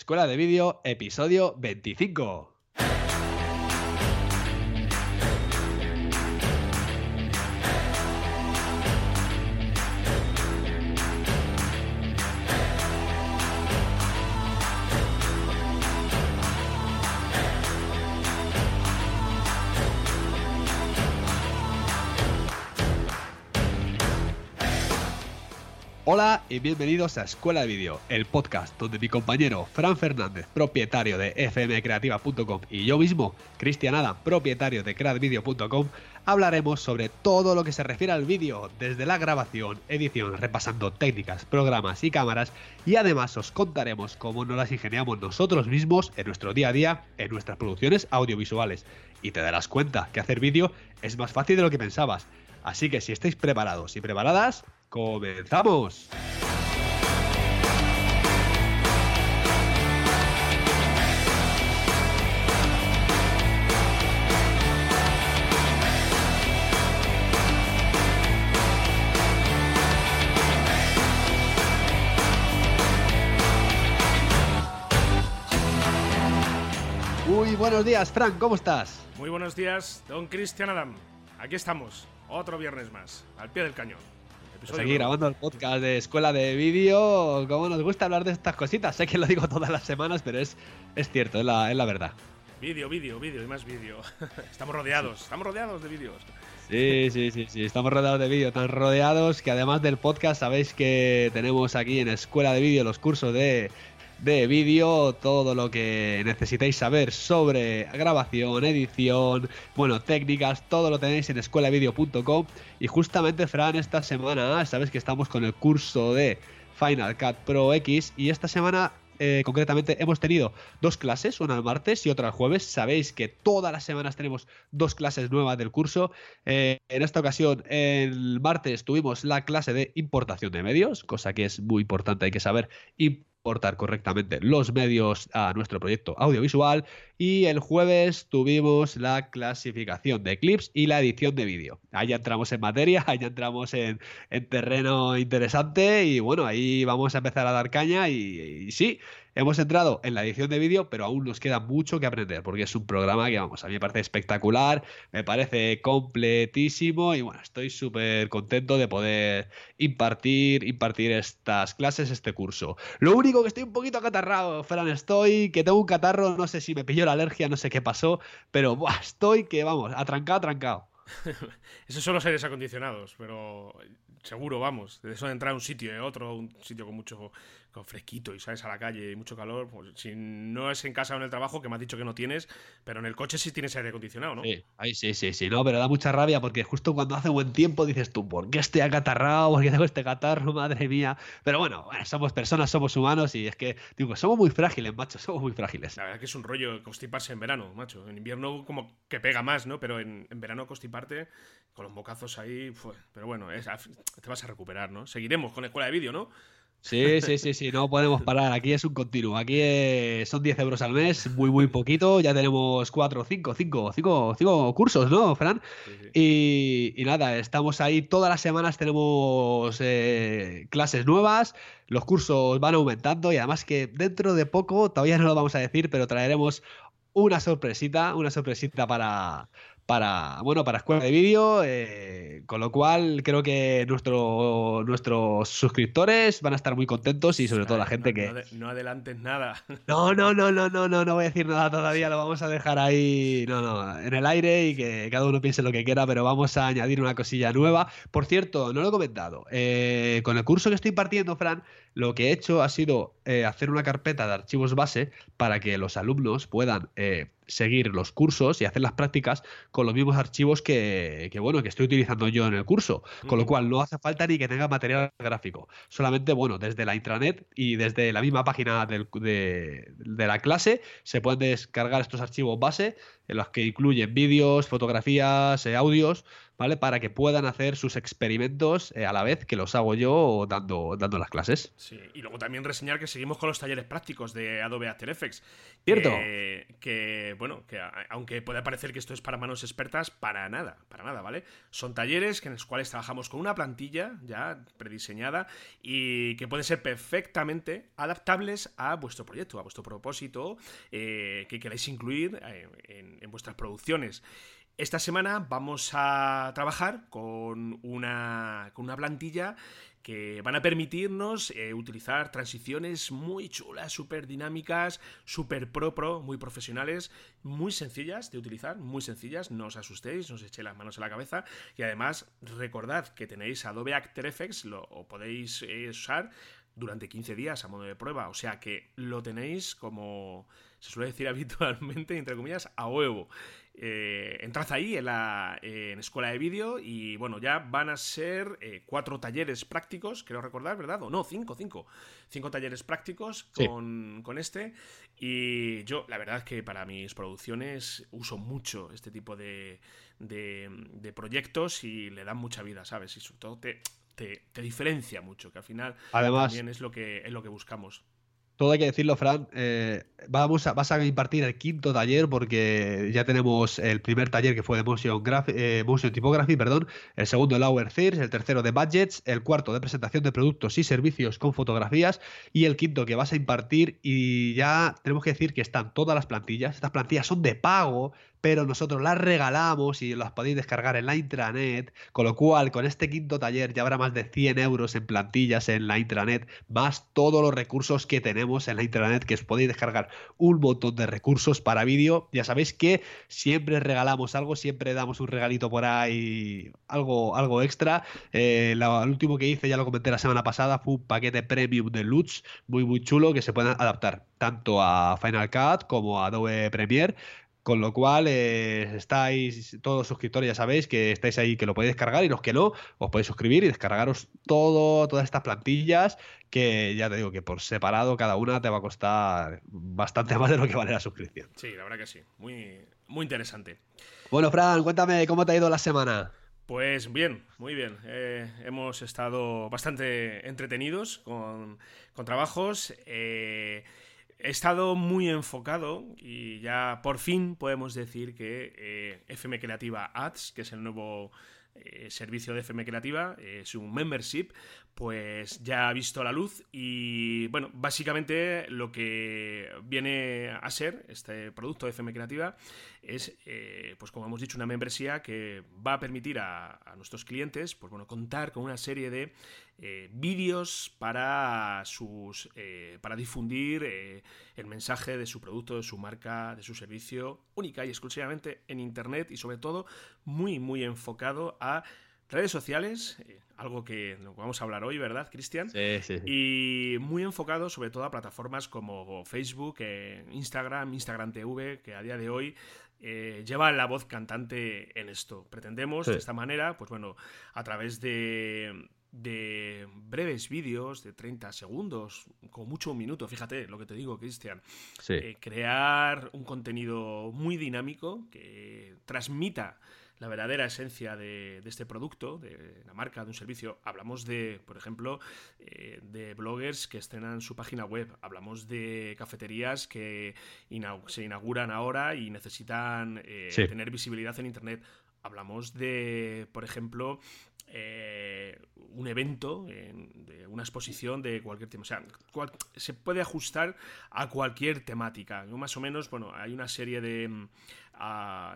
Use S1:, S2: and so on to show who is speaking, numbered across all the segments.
S1: Escuela de Vídeo, episodio 25. Hola y bienvenidos a Escuela de Vídeo, el podcast donde mi compañero Fran Fernández, propietario de fmcreativa.com y yo mismo, Cristian Adam, propietario de creadvideo.com, hablaremos sobre todo lo que se refiere al vídeo, desde la grabación, edición, repasando técnicas, programas y cámaras y además os contaremos cómo nos las ingeniamos nosotros mismos en nuestro día a día, en nuestras producciones audiovisuales. Y te darás cuenta que hacer vídeo es más fácil de lo que pensabas. Así que si estáis preparados y preparadas, ¡Comenzamos! Muy buenos días, Frank, ¿cómo estás?
S2: Muy buenos días, don Cristian Adam. Aquí estamos, otro viernes más, al pie del cañón.
S1: Seguir grabando el podcast de Escuela de Vídeo. Como nos gusta hablar de estas cositas. Sé que lo digo todas las semanas, pero es, es cierto, es la, es la verdad.
S2: Vídeo, vídeo, vídeo y más vídeo. estamos rodeados, estamos rodeados de vídeos.
S1: Sí, sí, sí, sí, estamos rodeados de vídeo, tan rodeados que además del podcast sabéis que tenemos aquí en Escuela de Vídeo los cursos de de vídeo, todo lo que necesitéis saber sobre grabación, edición, bueno, técnicas, todo lo tenéis en escuelavideo.com y justamente Fran esta semana, sabes que estamos con el curso de Final Cut Pro X y esta semana eh, concretamente hemos tenido dos clases, una el martes y otra el jueves. Sabéis que todas las semanas tenemos dos clases nuevas del curso. Eh, en esta ocasión, el martes tuvimos la clase de importación de medios, cosa que es muy importante, hay que saber portar correctamente los medios a nuestro proyecto audiovisual y el jueves tuvimos la clasificación de clips y la edición de vídeo. Ahí entramos en materia, ahí entramos en, terreno interesante y bueno, ahí vamos a empezar a dar caña y sí, Hemos entrado en la edición de vídeo, pero aún nos queda mucho que aprender, porque es un programa que, vamos, a mí me parece espectacular, me parece completísimo y bueno, estoy súper contento de poder impartir, impartir estas clases, este curso. Lo único que estoy un poquito acatarrado, Fran, estoy que tengo un catarro, no sé si me pilló la alergia, no sé qué pasó, pero estoy que, vamos, atrancado, atrancado.
S2: Esos son los aires acondicionados, pero seguro, vamos, de eso de entrar a un sitio y otro, un sitio con mucho con fresquito y sales a la calle y mucho calor, pues si no es en casa o en el trabajo, que me has dicho que no tienes, pero en el coche sí tienes aire acondicionado, ¿no?
S1: Sí, ahí sí, sí, sí, no, pero da mucha rabia porque justo cuando hace buen tiempo dices tú, ¿por qué estoy acatarrado? ¿Por qué tengo este catarro? Madre mía. Pero bueno, somos personas, somos humanos y es que, digo, somos muy frágiles, macho, somos muy frágiles.
S2: La verdad que es un rollo constiparse en verano, macho. En invierno como que pega más, ¿no? Pero en, verano constiparte con los bocazos ahí, pero bueno, te vas a recuperar, ¿no? Seguiremos con la escuela de vídeo, ¿no?
S1: Sí, sí, sí, sí, no podemos parar. Aquí es un continuo. Aquí son 10 euros al mes, muy, muy poquito. Ya tenemos 4, 5, 5, 5, 5 cursos, ¿no, Fran? Y, nada, estamos ahí todas las semanas, tenemos eh, clases nuevas, los cursos van aumentando y además que dentro de poco, todavía no lo vamos a decir, pero traeremos una sorpresita, una sorpresita para, para, bueno, para escuela de vídeo, eh, con lo cual creo que nuestro, nuestros suscriptores van a estar muy contentos y sobre todo la gente que...
S2: No, adelantes nada.
S1: No, no, no, no, no, no, no voy a decir nada todavía, lo vamos a dejar ahí, no, no, en el aire y que cada uno piense lo que quiera, pero vamos a añadir una cosilla nueva. Por cierto, no lo he comentado, eh, con el curso que estoy partiendo, Fran, lo que he hecho ha sido eh, hacer una carpeta de archivos base para que los alumnos puedan seguir los cursos y hacer las prácticas con los mismos archivos que, bueno, que estoy utilizando yo en el curso. Con lo cual no hace falta ni que tenga material gráfico. Solamente, bueno, desde la intranet y desde la misma página de, la clase se pueden descargar estos archivos base en los que incluyen vídeos, fotografías, eh, audios, ¿vale? Para que puedan hacer sus experimentos eh, a la vez que los hago yo dando, dando las clases.
S2: Sí, y luego también reseñar que seguimos con los talleres prácticos de Adobe After Effects.
S1: ¿Cierto?
S2: Que, bueno, que aunque pueda parecer que esto es para manos expertas, para nada, para nada, ¿vale? Son talleres en los cuales trabajamos con una plantilla ya prediseñada y que pueden ser perfectamente adaptables a vuestro proyecto, a vuestro propósito eh, que queráis incluir eh, en vuestras producciones. Esta semana vamos a trabajar con una, con una plantilla que van a permitirnos eh, utilizar transiciones muy chulas, súper dinámicas, súper pro pro, muy profesionales, muy sencillas de utilizar, muy sencillas, no os asustéis, no os echéis las manos en la cabeza y además recordad que tenéis Adobe After Effects, lo podéis eh, usar durante 15 días a modo de prueba, o sea que lo tenéis como se suele decir habitualmente, entre comillas, a huevo. Eh, entrad ahí en la escuela de vídeo y bueno, ya van a ser eh, cuatro talleres prácticos, creo recordar, ¿verdad? O no, cinco, cinco. Cinco talleres prácticos con, este. Y yo, la verdad es que para mis producciones uso mucho este tipo de, de, proyectos y le dan mucha vida, ¿sabes? Y sobre todo te, te, diferencia mucho, que al final
S1: Además,
S2: también es lo que, es lo que buscamos
S1: todo hay que decirlo, Fran. Eh, vamos a, vas a impartir el quinto taller porque ya tenemos el primer taller que fue de Motion, eh, Typography, perdón, el segundo de Lower Thirds, el tercero de Budgets, el cuarto de presentación de productos y servicios con fotografías y el quinto que vas a impartir y ya tenemos que decir que están todas las plantillas. Estas plantillas son de pago, pero nosotros las regalamos y las podéis descargar en la intranet, con lo cual con este quinto taller ya habrá más de 100 euros en plantillas en la intranet, más todos los recursos que tenemos en la intranet, que os podéis descargar un montón de recursos para vídeo. Ya sabéis que siempre regalamos algo, siempre damos un regalito por ahí, algo, algo extra. Eh, el último que hice, ya lo comenté la semana pasada, fue un paquete premium de Lutz, muy muy chulo, que se pueden adaptar tanto a Final Cut como a Adobe Premiere con lo cual, eh, estáis, todos suscriptores ya sabéis que estáis ahí, que lo podéis descargar y los que no, os podéis suscribir y descargaros todo, todas estas plantillas que ya te digo que por separado cada una te va a costar bastante más de lo que vale la suscripción.
S2: Sí, la verdad que sí. Muy, muy interesante.
S1: Bueno, Fran, cuéntame cómo te ha ido la semana.
S2: Pues bien, muy bien. Eh, hemos estado bastante entretenidos con, con trabajos. Eh, He estado muy enfocado y ya por fin podemos decir que eh, FM Creativa Ads, que es el nuevo eh, servicio de FM Creativa, eh, es un membership, pues ya ha visto la luz y bueno, básicamente lo que viene a ser este producto de FM Creativa es, eh, pues como hemos dicho, una membresía que va a permitir a, nuestros clientes, pues bueno, contar con una serie de eh, vídeos para sus, eh, para difundir el mensaje de su producto, de su marca, de su servicio, única y exclusivamente en Internet y sobre todo muy, muy enfocado a redes sociales, algo que vamos a hablar hoy, ¿verdad, Cristian?
S1: Sí, sí,
S2: Y muy enfocado sobre todo a plataformas como Facebook, eh, Instagram, Instagram TV, que a día de hoy eh, lleva la voz cantante en esto. Pretendemos de esta manera, pues bueno, a través de, de breves vídeos de 30 segundos, con mucho un minuto, fíjate lo que te digo, Cristian, eh, crear un contenido muy dinámico que transmita la verdadera esencia de, este producto, de la marca, de un servicio. Hablamos de, por ejemplo, eh, de bloggers que estrenan su página web. Hablamos de cafeterías que se inauguran ahora y necesitan eh, tener visibilidad en Internet. Hablamos de, por ejemplo, eh, un evento, de una exposición de cualquier tema. O sea, se puede ajustar a cualquier temática. Más o menos, bueno, hay una serie de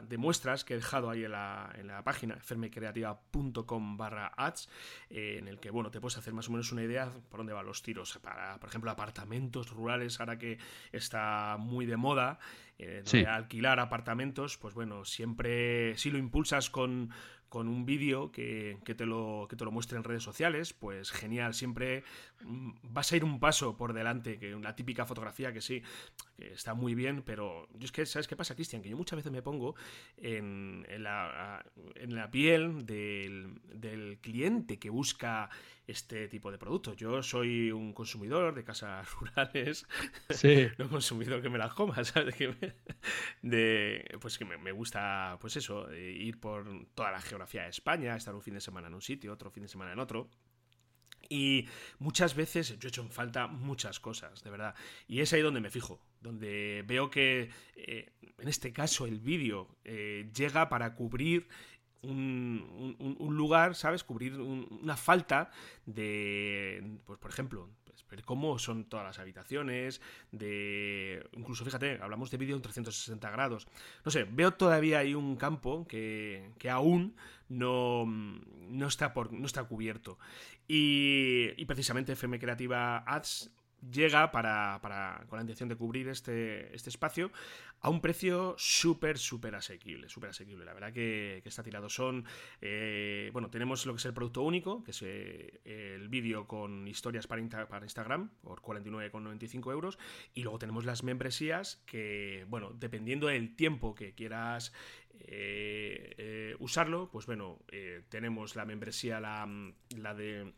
S2: de muestras que he dejado ahí en la, en la página fermecreativa.com barra ads eh, en el que bueno te puedes hacer más o menos una idea por dónde van los tiros para por ejemplo apartamentos rurales ahora que está muy de moda eh, alquilar apartamentos pues bueno siempre si lo impulsas con con un vídeo que, te lo, que te lo muestre en redes sociales, pues genial, siempre mm, vas a ir un paso por delante, que una típica fotografía que sí, que está muy bien, pero yo es que, ¿sabes qué pasa, Cristian? Que yo muchas veces me pongo en, en, la, en la, piel del, del cliente que busca este tipo de productos. Yo soy un consumidor de casas rurales,
S1: sí.
S2: no consumidor que me las coma, ¿sabes? De, pues que me, gusta, pues eso, eh, ir por toda la geografía de España, estar un fin de semana en un sitio, otro fin de semana en otro. Y muchas veces yo he hecho en falta muchas cosas, de verdad. Y es ahí donde me fijo, donde veo que eh, en este caso el vídeo eh, llega para cubrir un, lugar, ¿sabes? Cubrir una falta de, pues por ejemplo, pues, cómo son todas las habitaciones, de... Incluso, fíjate, hablamos de vídeo en 360 grados. No sé, veo todavía ahí un campo que, que aún no, no, está por, no está cubierto. Y, y precisamente FM Creativa Ads llega para, para, con la intención de cubrir este, este espacio a un precio súper, súper asequible, súper asequible. La verdad que, está tirado. Son, eh, bueno, tenemos lo que es el producto único, que es eh, el vídeo con historias para, para Instagram, por 49,95 euros, y luego tenemos las membresías que, bueno, dependiendo del tiempo que quieras eh, usarlo, pues bueno, tenemos la membresía, la, la de...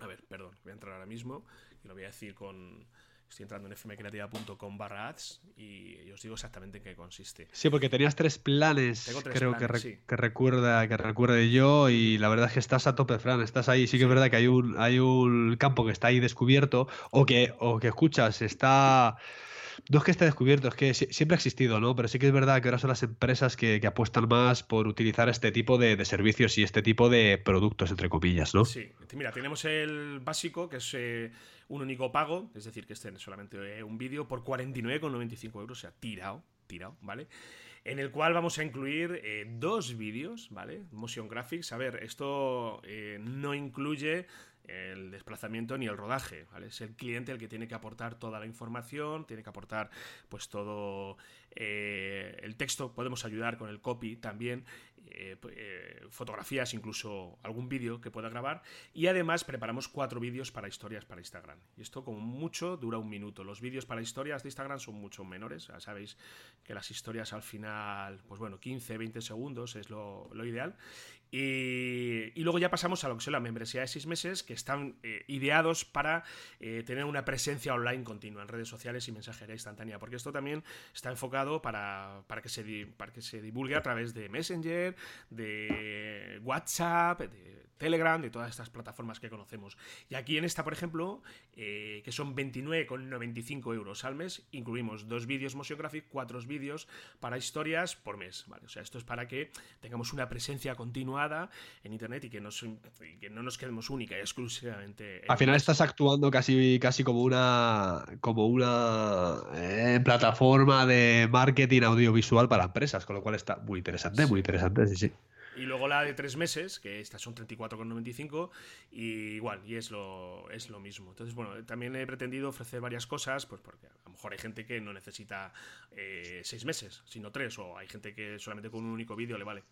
S2: A ver, perdón, voy a entrar ahora mismo y lo voy a decir con... Estoy entrando en fmcreativa.com barra ads y os digo exactamente en qué consiste.
S1: Sí, porque tenías tres planes, creo que, que, recuerda que recuerde yo y la verdad es que estás a tope, Fran, estás ahí. Sí que es verdad que hay un, hay un campo que está ahí descubierto o que, o que escuchas, está... No es que esté descubierto, es que siempre ha existido, ¿no? Pero sí que es verdad que ahora son las empresas que, apuestan más por utilizar este tipo de, servicios y este tipo de productos, entre comillas, ¿no?
S2: Sí, mira, tenemos el básico, que es eh, un único pago, es decir, que esté solamente eh, un vídeo por 49,95 euros, o sea, tirado, tirado, ¿vale? En el cual vamos a incluir eh, dos vídeos, ¿vale? Motion Graphics. A ver, esto no incluye el desplazamiento ni el rodaje, ¿vale? Es el cliente el que tiene que aportar toda la información, tiene que aportar pues todo el texto, podemos ayudar con el copy también eh, eh, fotografías, incluso algún vídeo que pueda grabar. Y además preparamos cuatro vídeos para historias para Instagram. Y esto como mucho dura un minuto. Los vídeos para historias de Instagram son mucho menores. Ya sabéis que las historias al final, pues bueno, 15, 20 segundos es lo, ideal. Y, luego ya pasamos a lo que son la membresía de seis meses, que están eh, ideados para tener una presencia online continua en redes sociales y mensajería instantánea, porque esto también está enfocado para, para, que, se, para que se divulgue a través de Messenger, de WhatsApp, de Telegram, de todas estas plataformas que conocemos. Y aquí en esta, por ejemplo, eh, que son 29,95 euros al mes, incluimos dos vídeos Motion Graphic, cuatro vídeos para historias por mes. ¿vale? O sea, esto es para que tengamos una presencia continuada en Internet y que, que no nos quedemos única y exclusivamente.
S1: Al final estás actuando casi, casi como una, como una eh, plataforma de marketing audiovisual para empresas, con lo cual está muy interesante, muy interesante, sí, sí.
S2: Y luego la de tres meses, que estas son 34,95, y igual, y es lo, es lo mismo. Entonces, bueno, también he pretendido ofrecer varias cosas, pues porque a lo mejor hay gente que no necesita eh, seis meses, sino tres, o hay gente que solamente con un único vídeo le vale.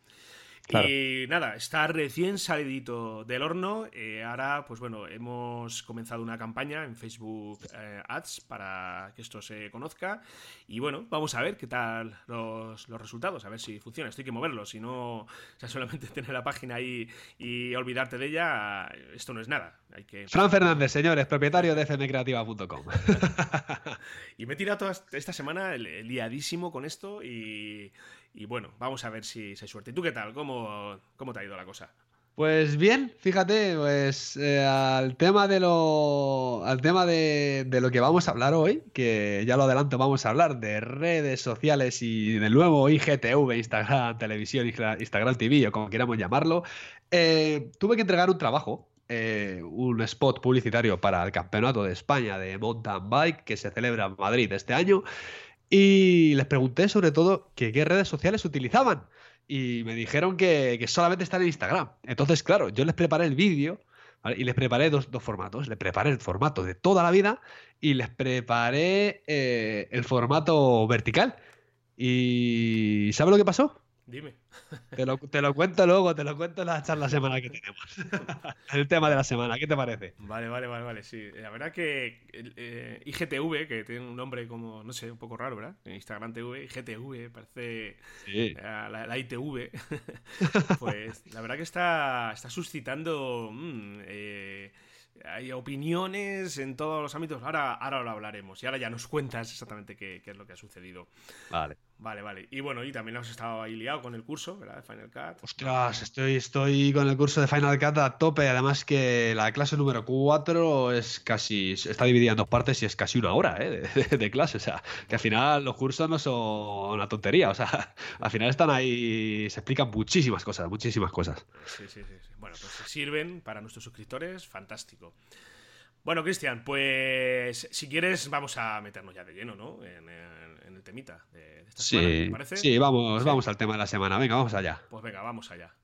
S2: Y nada, está recién salidito del horno. Eh, ahora, pues bueno, hemos comenzado una campaña en Facebook eh, Ads para que esto se conozca. Y bueno, vamos a ver qué tal los, resultados, a ver si funciona. Esto hay que moverlo, si no, sea, solamente tener la página ahí y olvidarte de ella, esto no es nada. Hay que...
S1: Fran Fernández, señores, propietario de fmcreativa.com.
S2: y me he tirado toda esta semana liadísimo con esto y y bueno, vamos a ver si, hay suerte. ¿Y tú qué tal? ¿Cómo, cómo te ha ido la cosa?
S1: Pues bien, fíjate, pues eh, al tema de lo al tema de, lo que vamos a hablar hoy, que ya lo adelanto, vamos a hablar de redes sociales y del nuevo IGTV, Instagram, televisión, Instagram TV o como queramos llamarlo. Eh, tuve que entregar un trabajo, eh, un spot publicitario para el Campeonato de España de Mountain Bike que se celebra en Madrid este año y les pregunté sobre todo que qué redes sociales utilizaban. Y me dijeron que, solamente están en Instagram. Entonces, claro, yo les preparé el vídeo y les preparé dos, formatos. Les preparé el formato de toda la vida y les preparé eh, el formato vertical. ¿Y sabe lo que pasó?
S2: Dime.
S1: Te lo, te lo, cuento luego, te lo cuento en la charla semana que tenemos. el tema de la semana, ¿qué te parece?
S2: Vale, vale, vale, vale, sí. La verdad que eh, IGTV, que tiene un nombre como, no sé, un poco raro, ¿verdad? Instagram TV, IGTV, parece sí. la, la, ITV. pues la verdad que está, está suscitando... Mmm, eh, hay opiniones en todos los ámbitos. Ahora, ahora lo hablaremos. Y ahora ya nos cuentas exactamente qué, qué, es lo que ha sucedido.
S1: Vale.
S2: Vale, vale. Y bueno, y también hemos estado ahí liado con el curso, ¿verdad? De Final Cut.
S1: Ostras, estoy, estoy con el curso de Final Cut a tope. Además que la clase número 4 es casi. Está dividida en dos partes y es casi una hora ¿eh? de, de, clase. O sea, que al final los cursos no son una tontería. O sea, al final están ahí. Se explican muchísimas cosas, muchísimas cosas.
S2: Sí, sí, sí. sí. Bueno, pues sirven para nuestros suscriptores. Fantástico. Bueno, Cristian, pues si quieres vamos a meternos ya de lleno, ¿no? En, en, en el temita de, de esta
S1: sí,
S2: semana, ¿te parece?
S1: Sí, vamos, sí. vamos al tema de la semana. Venga, vamos allá.
S2: Pues venga, vamos allá.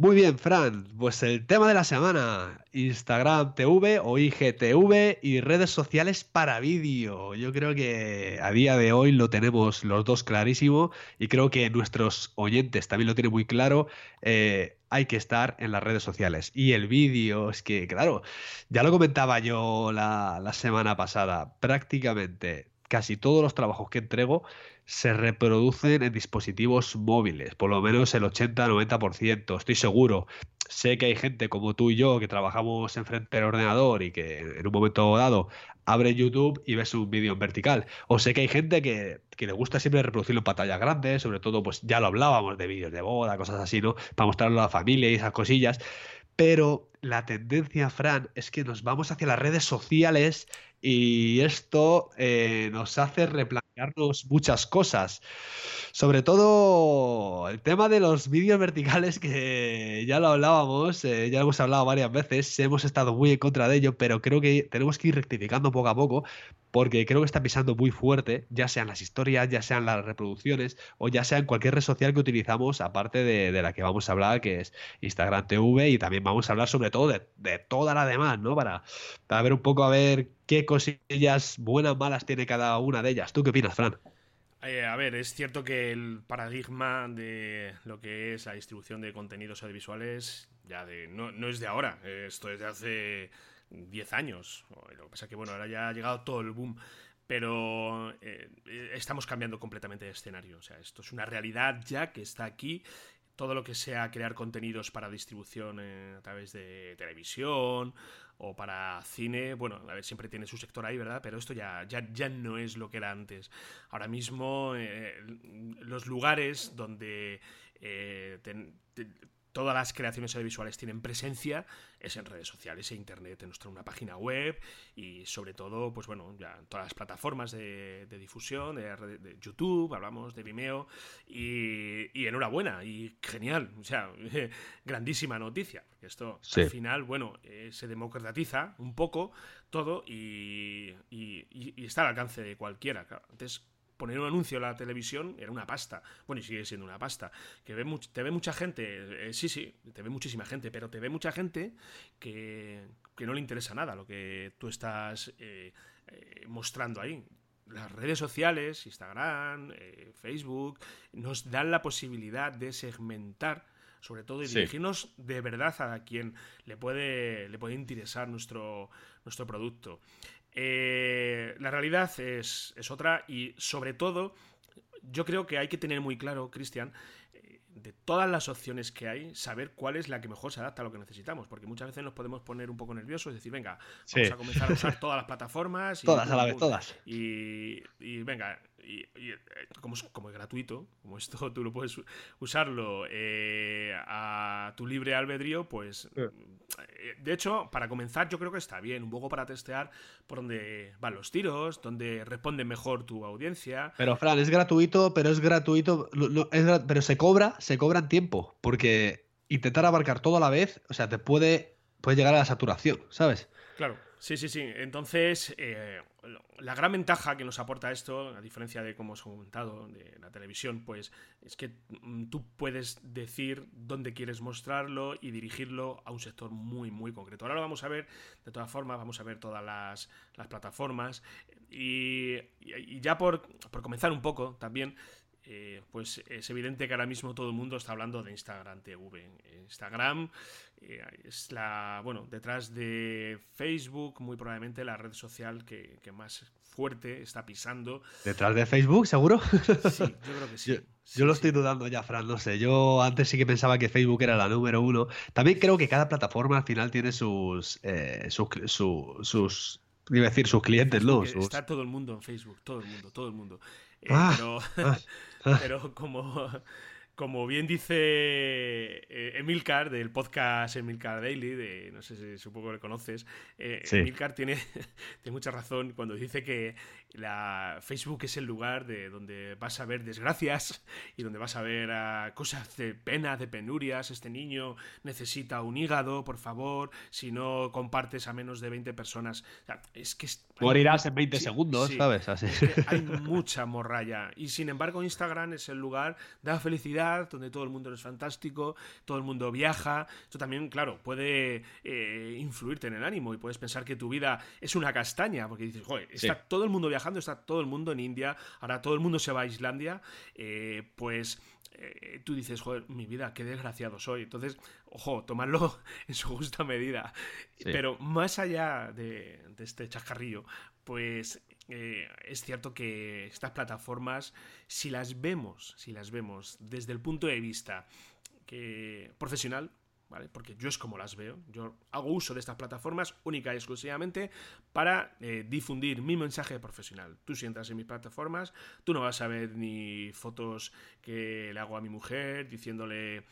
S1: Muy bien, Fran. Pues el tema de la semana, Instagram TV o IGTV y redes sociales para vídeo. Yo creo que a día de hoy lo tenemos los dos clarísimo y creo que nuestros oyentes también lo tienen muy claro. Eh, hay que estar en las redes sociales. Y el vídeo, es que, claro, ya lo comentaba yo la, la semana pasada, prácticamente casi todos los trabajos que entrego se reproducen en dispositivos móviles, por lo menos el 80-90%, estoy seguro. Sé que hay gente como tú y yo que trabajamos enfrente del ordenador y que en un momento dado abre YouTube y ves un vídeo en vertical. O sé que hay gente que, que, le gusta siempre reproducirlo en pantallas grandes, sobre todo, pues ya lo hablábamos de vídeos de boda, cosas así, ¿no? Para mostrarlo a la familia y esas cosillas. Pero la tendencia, Fran, es que nos vamos hacia las redes sociales y esto eh, nos hace muchas cosas. Sobre todo el tema de los vídeos verticales, que ya lo hablábamos, eh, ya hemos hablado varias veces, hemos estado muy en contra de ello, pero creo que tenemos que ir rectificando poco a poco, porque creo que está pisando muy fuerte, ya sean las historias, ya sean las reproducciones, o ya sea en cualquier red social que utilizamos, aparte de, de la que vamos a hablar, que es Instagram TV, y también vamos a hablar sobre todo de, de toda la demás, ¿no? Para, para ver un poco a ver qué cosillas buenas, malas tiene cada una de ellas. ¿Tú qué opinas, Fran?
S2: Eh, a ver, es cierto que el paradigma de lo que es la distribución de contenidos audiovisuales ya de, no, no es de ahora, esto es de hace 10 años. Lo que pasa es que bueno, ahora ya ha llegado todo el boom. Pero eh, estamos cambiando completamente de escenario. O sea, esto es una realidad ya que está aquí todo lo que sea crear contenidos para distribución eh, a través de televisión o para cine, bueno, a ver, siempre tiene su sector ahí, ¿verdad? Pero esto ya, ya, ya no es lo que era antes. Ahora mismo, eh, los lugares donde eh, todas las creaciones audiovisuales tienen presencia es en redes sociales e internet, en nuestra una página web y sobre todo, pues bueno, ya en todas las plataformas de, de difusión, de, de, YouTube, hablamos de Vimeo y, y, enhorabuena y genial, o sea, grandísima noticia. Esto sí. al final, bueno, eh, se democratiza un poco todo y, y, y, está al alcance de cualquiera. Claro, antes poner un anuncio en la televisión era una pasta. Bueno, y sigue siendo una pasta. Que ve te ve mucha gente, eh, sí, sí, te ve muchísima gente, pero te ve mucha gente que, que no le interesa nada lo que tú estás eh, eh, mostrando ahí. Las redes sociales, Instagram, Facebook, nos dan la posibilidad de segmentar sobre todo y sí. dirigirnos de verdad a quien le puede, le puede interesar nuestro, nuestro producto. Eh, la realidad es, es, otra y sobre todo yo creo que hay que tener muy claro, Cristian, eh, de todas las opciones que hay, saber cuál es la que mejor se adapta a lo que necesitamos, porque muchas veces nos podemos poner un poco nerviosos y decir, venga, vamos sí. a comenzar a usar todas las plataformas. Y,
S1: todas a la vez, todas.
S2: Y, y venga, y, y, como, es, como es gratuito, como esto tú lo puedes usarlo eh, a tu libre albedrío, pues sí. de hecho, para comenzar yo creo que está bien, un poco para testear por dónde van los tiros, dónde responde mejor tu audiencia.
S1: Pero Fran, es gratuito, pero es gratuito, es, pero se cobra, se cobra en tiempo, porque intentar abarcar todo a la vez, o sea, te puede, puede llegar a la saturación, ¿sabes?
S2: Claro. Sí, sí, sí. Entonces, eh, la gran ventaja que nos aporta esto, a diferencia de como os he comentado, de la televisión, pues es que mm, tú puedes decir dónde quieres mostrarlo y dirigirlo a un sector muy, muy concreto. Ahora lo vamos a ver, de todas formas, vamos a ver todas las, plataformas. Y, ya por, por comenzar un poco también, eh, pues es evidente que ahora mismo todo el mundo está hablando de Instagram TV. Instagram eh, es la, bueno, detrás de Facebook, muy probablemente la red social que, más fuerte está pisando.
S1: ¿Detrás de Facebook, seguro?
S2: Sí, yo creo que sí.
S1: Yo, lo estoy dudando ya, Fran, no sé. Yo antes sí que pensaba que Facebook era la número uno. También creo que cada plataforma al final tiene sus, eh, sus, sus, decir, sus clientes, ¿no?
S2: Está todo el mundo en Facebook, todo el mundo, todo el mundo. Ah, pero, ah. pero como, como bien dice eh, Emilcar del podcast Emilcar Daily, de, no sé si supongo que lo conoces, eh, Emilcar tiene, tiene mucha razón cuando dice que la Facebook es el lugar de donde vas a ver desgracias y donde vas a ver cosas de pena, de penurias. Este niño necesita un hígado, por favor. Si no compartes a menos de 20 personas. es que
S1: Morirás en 20 segundos, ¿sabes?
S2: hay mucha morralla. Y sin embargo, Instagram es el lugar de la felicidad, donde todo el mundo es fantástico, todo el mundo viaja. Esto también, claro, puede eh, influirte en el ánimo y puedes pensar que tu vida es una castaña, porque dices, joder, está todo el mundo viajando está todo el mundo en India, ahora todo el mundo se va a Islandia, eh, pues eh, tú dices, joder, mi vida, qué desgraciado soy. Entonces, ojo, tomarlo en su justa medida. Pero más allá de, este chascarrillo, pues eh, es cierto que estas plataformas, si las vemos, si las vemos desde el punto de vista profesional, porque yo es como las veo. Yo hago uso de estas plataformas única y exclusivamente para eh, difundir mi mensaje profesional. Tú si entras en mis plataformas, tú no vas a ver ni fotos que le hago a mi mujer diciéndole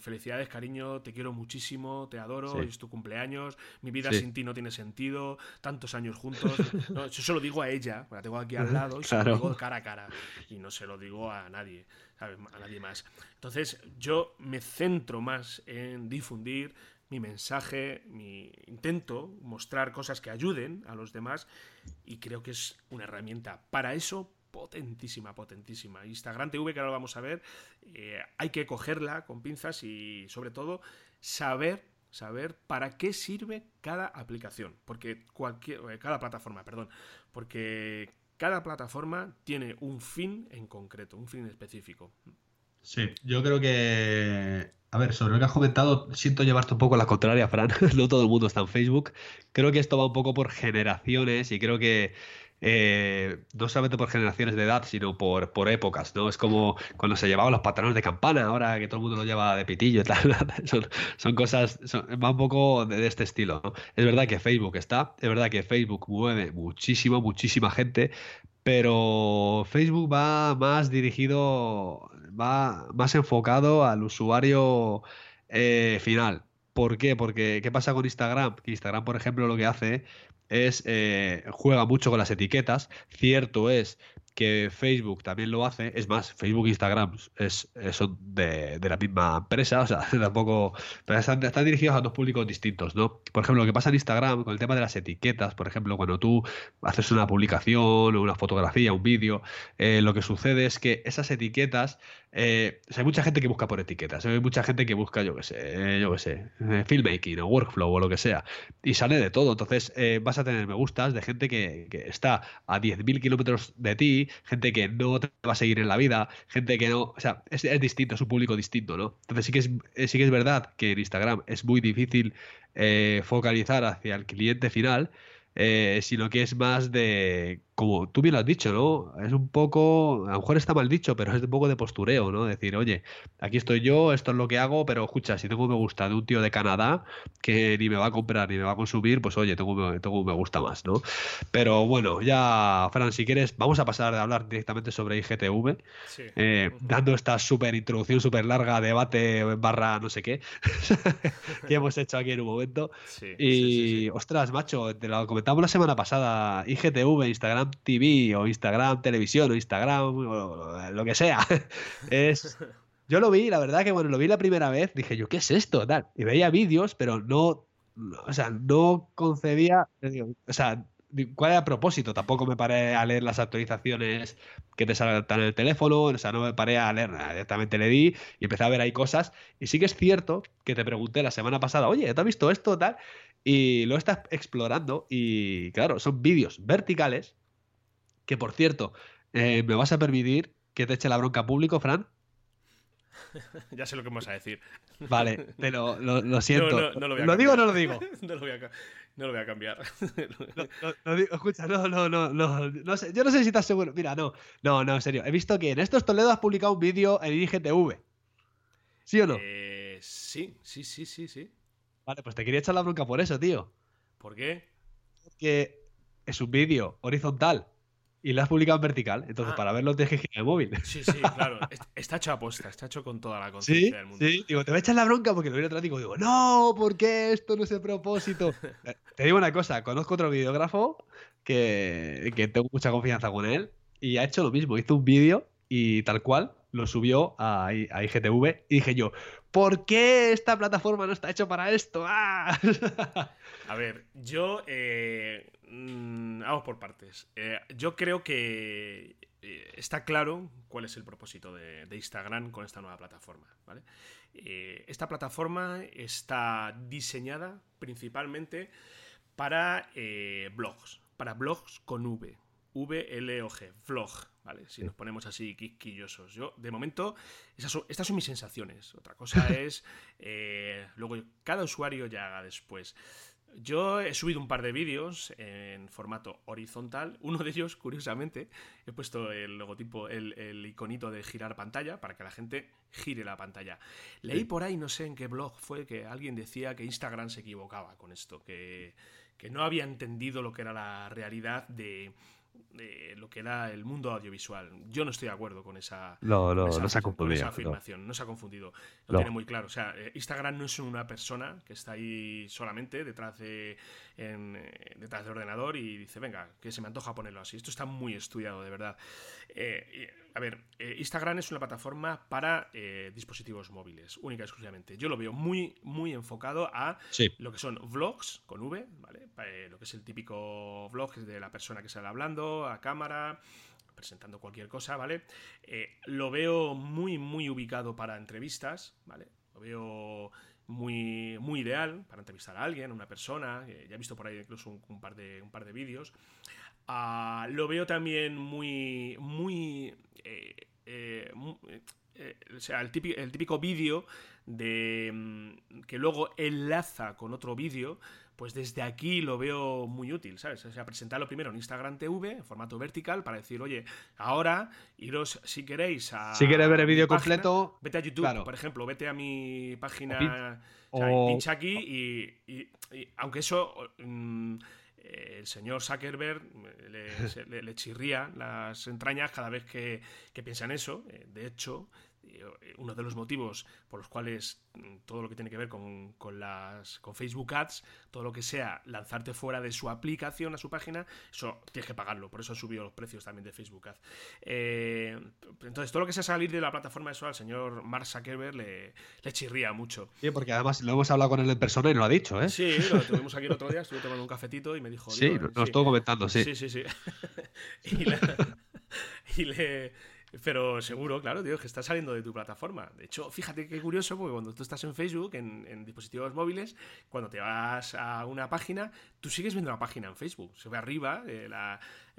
S2: felicidades, cariño, te quiero muchísimo, te adoro, es tu cumpleaños, mi vida sin ti no tiene sentido, tantos años juntos. No, yo se lo digo a ella, la tengo aquí al lado y se lo digo cara a cara. Y no se lo digo a nadie a nadie más. Entonces yo me centro más en difundir mi mensaje, mi intento mostrar cosas que ayuden a los demás y creo que es una herramienta para eso potentísima, potentísima. Instagram TV, que ahora lo vamos a ver, eh, hay que cogerla con pinzas y sobre todo saber saber para qué sirve cada aplicación, porque cualquier eh, cada plataforma, perdón, porque cada plataforma tiene un fin en concreto, un fin específico.
S1: Sí, yo creo que. A ver, sobre lo que has comentado, siento llevarte un poco a la contraria, Fran. no todo el mundo está en Facebook. Creo que esto va un poco por generaciones y creo que eh, no solamente por generaciones de edad, sino por, por épocas, ¿no? Es como cuando se llevaban los pantalones de campana, ahora que todo el mundo lo lleva de pitillo y tal. son, cosas, va un poco de, este estilo, ¿no? Es verdad que Facebook está, es verdad que Facebook mueve muchísimo, muchísima gente, pero Facebook va más dirigido, va más enfocado al usuario eh, final. ¿Por qué? Porque ¿qué pasa con Instagram? Instagram, por ejemplo, lo que hace es eh, juega mucho con las etiquetas. Cierto es que Facebook también lo hace. Es más, Facebook e Instagram es, son de, la misma empresa, o sea, tampoco. Pero están, dirigidos a dos públicos distintos, ¿no? Por ejemplo, lo que pasa en Instagram con el tema de las etiquetas, por ejemplo, cuando tú haces una publicación, o una fotografía, un vídeo, eh, lo que sucede es que esas etiquetas eh, hay mucha gente que busca por etiquetas, hay mucha gente que busca, yo qué sé, yo qué sé, eh, filmmaking o workflow o lo que sea, y sale de todo. Entonces eh, vas a tener me gustas de gente que, está a 10.000 kilómetros de ti, gente que no te va a seguir en la vida, gente que no, o sea, es, distinto, es un público distinto, ¿no? Entonces sí que es, sí que es verdad que en Instagram es muy difícil focalizar hacia el cliente final, sino que es más de como tú bien lo has dicho, ¿no? Es un poco, a lo mejor está mal dicho, pero es un poco de postureo, ¿no? Decir, oye, aquí estoy yo, esto es lo que hago, pero escucha, si tengo un me gusta de un tío de Canadá que ni me va a comprar ni me va a consumir, pues oye, tengo, tengo un me gusta más, ¿no? Pero bueno, ya, Fran, si quieres, vamos a pasar a hablar directamente sobre IGTV, eh, dando esta súper introducción, súper larga, debate barra no sé qué, que hemos hecho aquí en un momento. y, ostras, macho, te lo comentamos la semana pasada, IGTV, Instagram TV o Instagram televisión o Instagram lo que sea. es yo lo vi, la verdad que bueno, lo vi la primera vez, dije yo, ¿qué es esto? Tal. Y veía vídeos, pero no o sea, no concebía, o sea, ¿cuál era el propósito? Tampoco me paré a leer las actualizaciones que te saltan en el teléfono, o sea, no me paré a leer directamente le di y empecé a ver ahí cosas. Y sí que es cierto que te pregunté la semana pasada, oye, ¿te has visto esto tal? Y lo estás explorando y claro, son vídeos verticales que, por cierto, eh, ¿me vas a permitir que te eche la bronca público, Fran?
S2: ya sé lo que vas a decir.
S1: Vale, pero lo, siento.
S2: No, lo,
S1: lo digo o no lo digo?
S2: no, lo voy a, no lo voy a cambiar.
S1: escucha, no, no, no, no, sé, yo no sé si estás seguro. Mira, no, no, no, en serio. He visto que en estos Toledo has publicado un vídeo en IGTV. ¿Sí o no?
S2: Eh, sí, sí, sí, sí, sí.
S1: Vale, pues te quería echar la bronca por eso, tío.
S2: ¿Por qué?
S1: Porque es un vídeo horizontal y lo has publicado en vertical. Entonces, ah. para verlo tienes que girar el móvil.
S2: Sí, sí, claro. Está hecho a posta, está hecho con toda la conciencia del mundo.
S1: Sí, digo, te voy a echar la bronca porque lo vi otro digo, digo, no, ¿por qué esto no es el propósito? Eh, te digo una cosa, conozco otro videógrafo que, que tengo mucha confianza con él y ha hecho lo mismo. Hizo un vídeo y tal cual lo subió a, a, IGTV y dije yo, ¿por qué esta plataforma no está hecho para esto? ¡Ah!
S2: a ver, yo... Eh, mm, vamos por partes. Eh, yo creo que eh, está claro cuál es el propósito de, Instagram con esta nueva plataforma. esta plataforma está diseñada principalmente para blogs, para blogs con V, V-L-O-G, vlog, ¿vale? Si nos ponemos así quisquillosos. Yo, de momento, estas son mis sensaciones. Otra cosa es, eh, luego cada usuario ya haga después. Yo he subido un par de vídeos en formato horizontal. Uno de ellos, curiosamente, he puesto el logotipo, el, iconito de girar pantalla para que la gente gire la pantalla. Leí por ahí, no sé en qué blog fue, que alguien decía que Instagram se equivocaba con esto, que, que no había entendido lo que era la realidad de de lo que era el mundo audiovisual. Yo no estoy de acuerdo con esa,
S1: no, no, no se ha
S2: confundido, afirmación. No. se ha confundido. Lo tiene muy claro. O sea, eh, Instagram no es una persona que está ahí solamente detrás de, eh, detrás de ordenador y dice, venga, que se me antoja ponerlo así. Esto está muy estudiado, de verdad. Eh, a ver, Instagram es una plataforma para dispositivos móviles, única y exclusivamente. Yo lo veo muy, muy enfocado a lo que son vlogs con V, ¿vale? lo que es el típico vlog de la persona que sale hablando a cámara presentando cualquier cosa, ¿vale? lo veo muy, muy ubicado para entrevistas, ¿vale? Lo veo muy, muy ideal para entrevistar a alguien, a una persona. ya he visto por ahí incluso un, par de, un par de vídeos. Ah, lo veo también muy. muy. Eh, eh, eh, o sea, el típico, el típico vídeo de mm, que luego enlaza con otro vídeo pues desde aquí lo veo muy útil, ¿sabes? O sea, presentarlo primero en Instagram TV, en formato vertical, para decir, oye, ahora iros, si queréis, a.
S1: Si quieres ver el vídeo completo.
S2: Vete a YouTube, por ejemplo, vete a mi página. O, pincha aquí y, aunque eso. Mm, el señor Zuckerberg le, le, chirría las entrañas cada vez que, que piensa en eso. Eh, de hecho, eh, uno de los motivos por los cuales mm, todo lo que tiene que ver con, las con Facebook Ads, todo lo que sea lanzarte fuera de su aplicación a su página, eso tienes que pagarlo, por eso han subido los precios también de Facebook Ads. Eh, entonces, todo lo que sea salir de la plataforma eso al señor Mark Zuckerberg le, le chirría mucho.
S1: Sí, porque además lo hemos hablado con él en persona y lo ha dicho, ¿eh?
S2: Sí, lo tuvimos aquí el otro día, estuve tomando un cafetito y me dijo...
S1: Sí, nos estuvo comentando, sí.
S2: Sí, sí, sí. y le pero seguro, claro, tío, que está saliendo de tu plataforma. De hecho, fíjate qué curioso, porque cuando tú estás en Facebook, en, dispositivos móviles, cuando te vas a una página, tú sigues viendo la página en Facebook. Se ve arriba eh,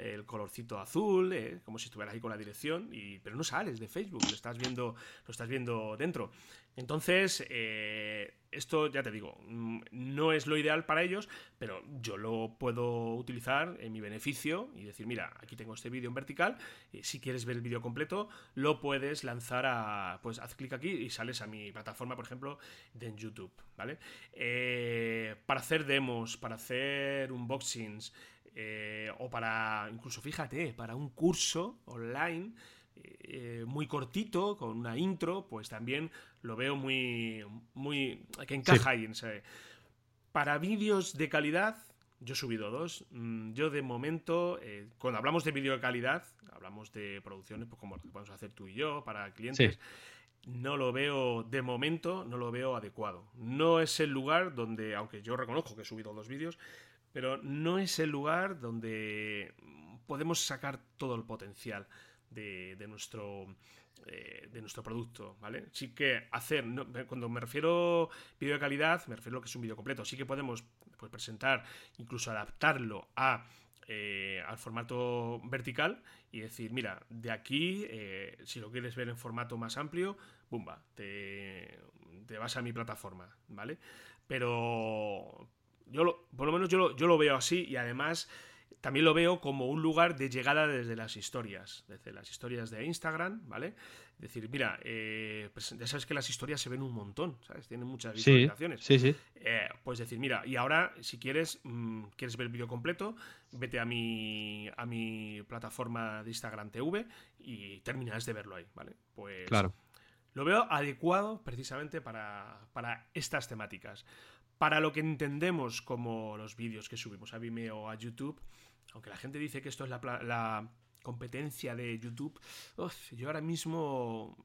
S2: el colorcito azul, eh, como si estuvieras ahí con la dirección, y, pero no sales de Facebook, lo estás viendo, lo estás viendo dentro. Entonces, eh, esto ya te digo, mm, no es lo ideal para ellos, pero yo lo puedo utilizar en mi beneficio y decir, mira, aquí tengo este vídeo en vertical, y si quieres ver el vídeo completo, lo puedes lanzar a, pues haz clic aquí y sales a mi plataforma, por ejemplo, de YouTube, ¿vale? Eh, para hacer demos, para hacer unboxings, eh, o para, incluso fíjate, para un curso online, eh, muy cortito, con una intro, pues también lo veo muy. muy. que encaja ahí en ese. Para vídeos de calidad, yo he subido dos. Mm, yo de momento, eh, cuando hablamos de vídeo de calidad, hablamos de producciones pues como lo que podemos hacer tú y yo para clientes. no lo veo, de momento, no lo veo adecuado. No es el lugar donde, aunque yo reconozco que he subido dos vídeos, pero no es el lugar donde podemos sacar todo el potencial de, nuestro eh, de nuestro producto, ¿vale? Sí que hacer, cuando me refiero vídeo de calidad, me refiero a lo que es un vídeo completo. Sí que podemos pues, presentar, incluso adaptarlo a eh, al formato vertical y decir, mira, de aquí, eh, si lo quieres ver en formato más amplio, bumba, te, te vas a mi plataforma, ¿vale? Pero yo lo, por lo menos yo lo, yo lo veo así y además también lo veo como un lugar de llegada desde las historias, desde las historias de Instagram, ¿vale? decir, mira, eh, pues ya sabes que las historias se ven un montón, ¿sabes? Tienen muchas visualizaciones.
S1: Sí, sí.
S2: Eh, puedes decir, mira, y ahora, si quieres, mm, quieres ver el vídeo completo, vete a mi, a mi plataforma de Instagram TV y terminarás de verlo ahí, ¿vale? Pues
S1: claro.
S2: lo veo adecuado precisamente para, para estas temáticas. Para lo que entendemos como los vídeos que subimos a Vimeo o a YouTube, aunque la gente dice que esto es la, competencia de YouTube, yo ahora mismo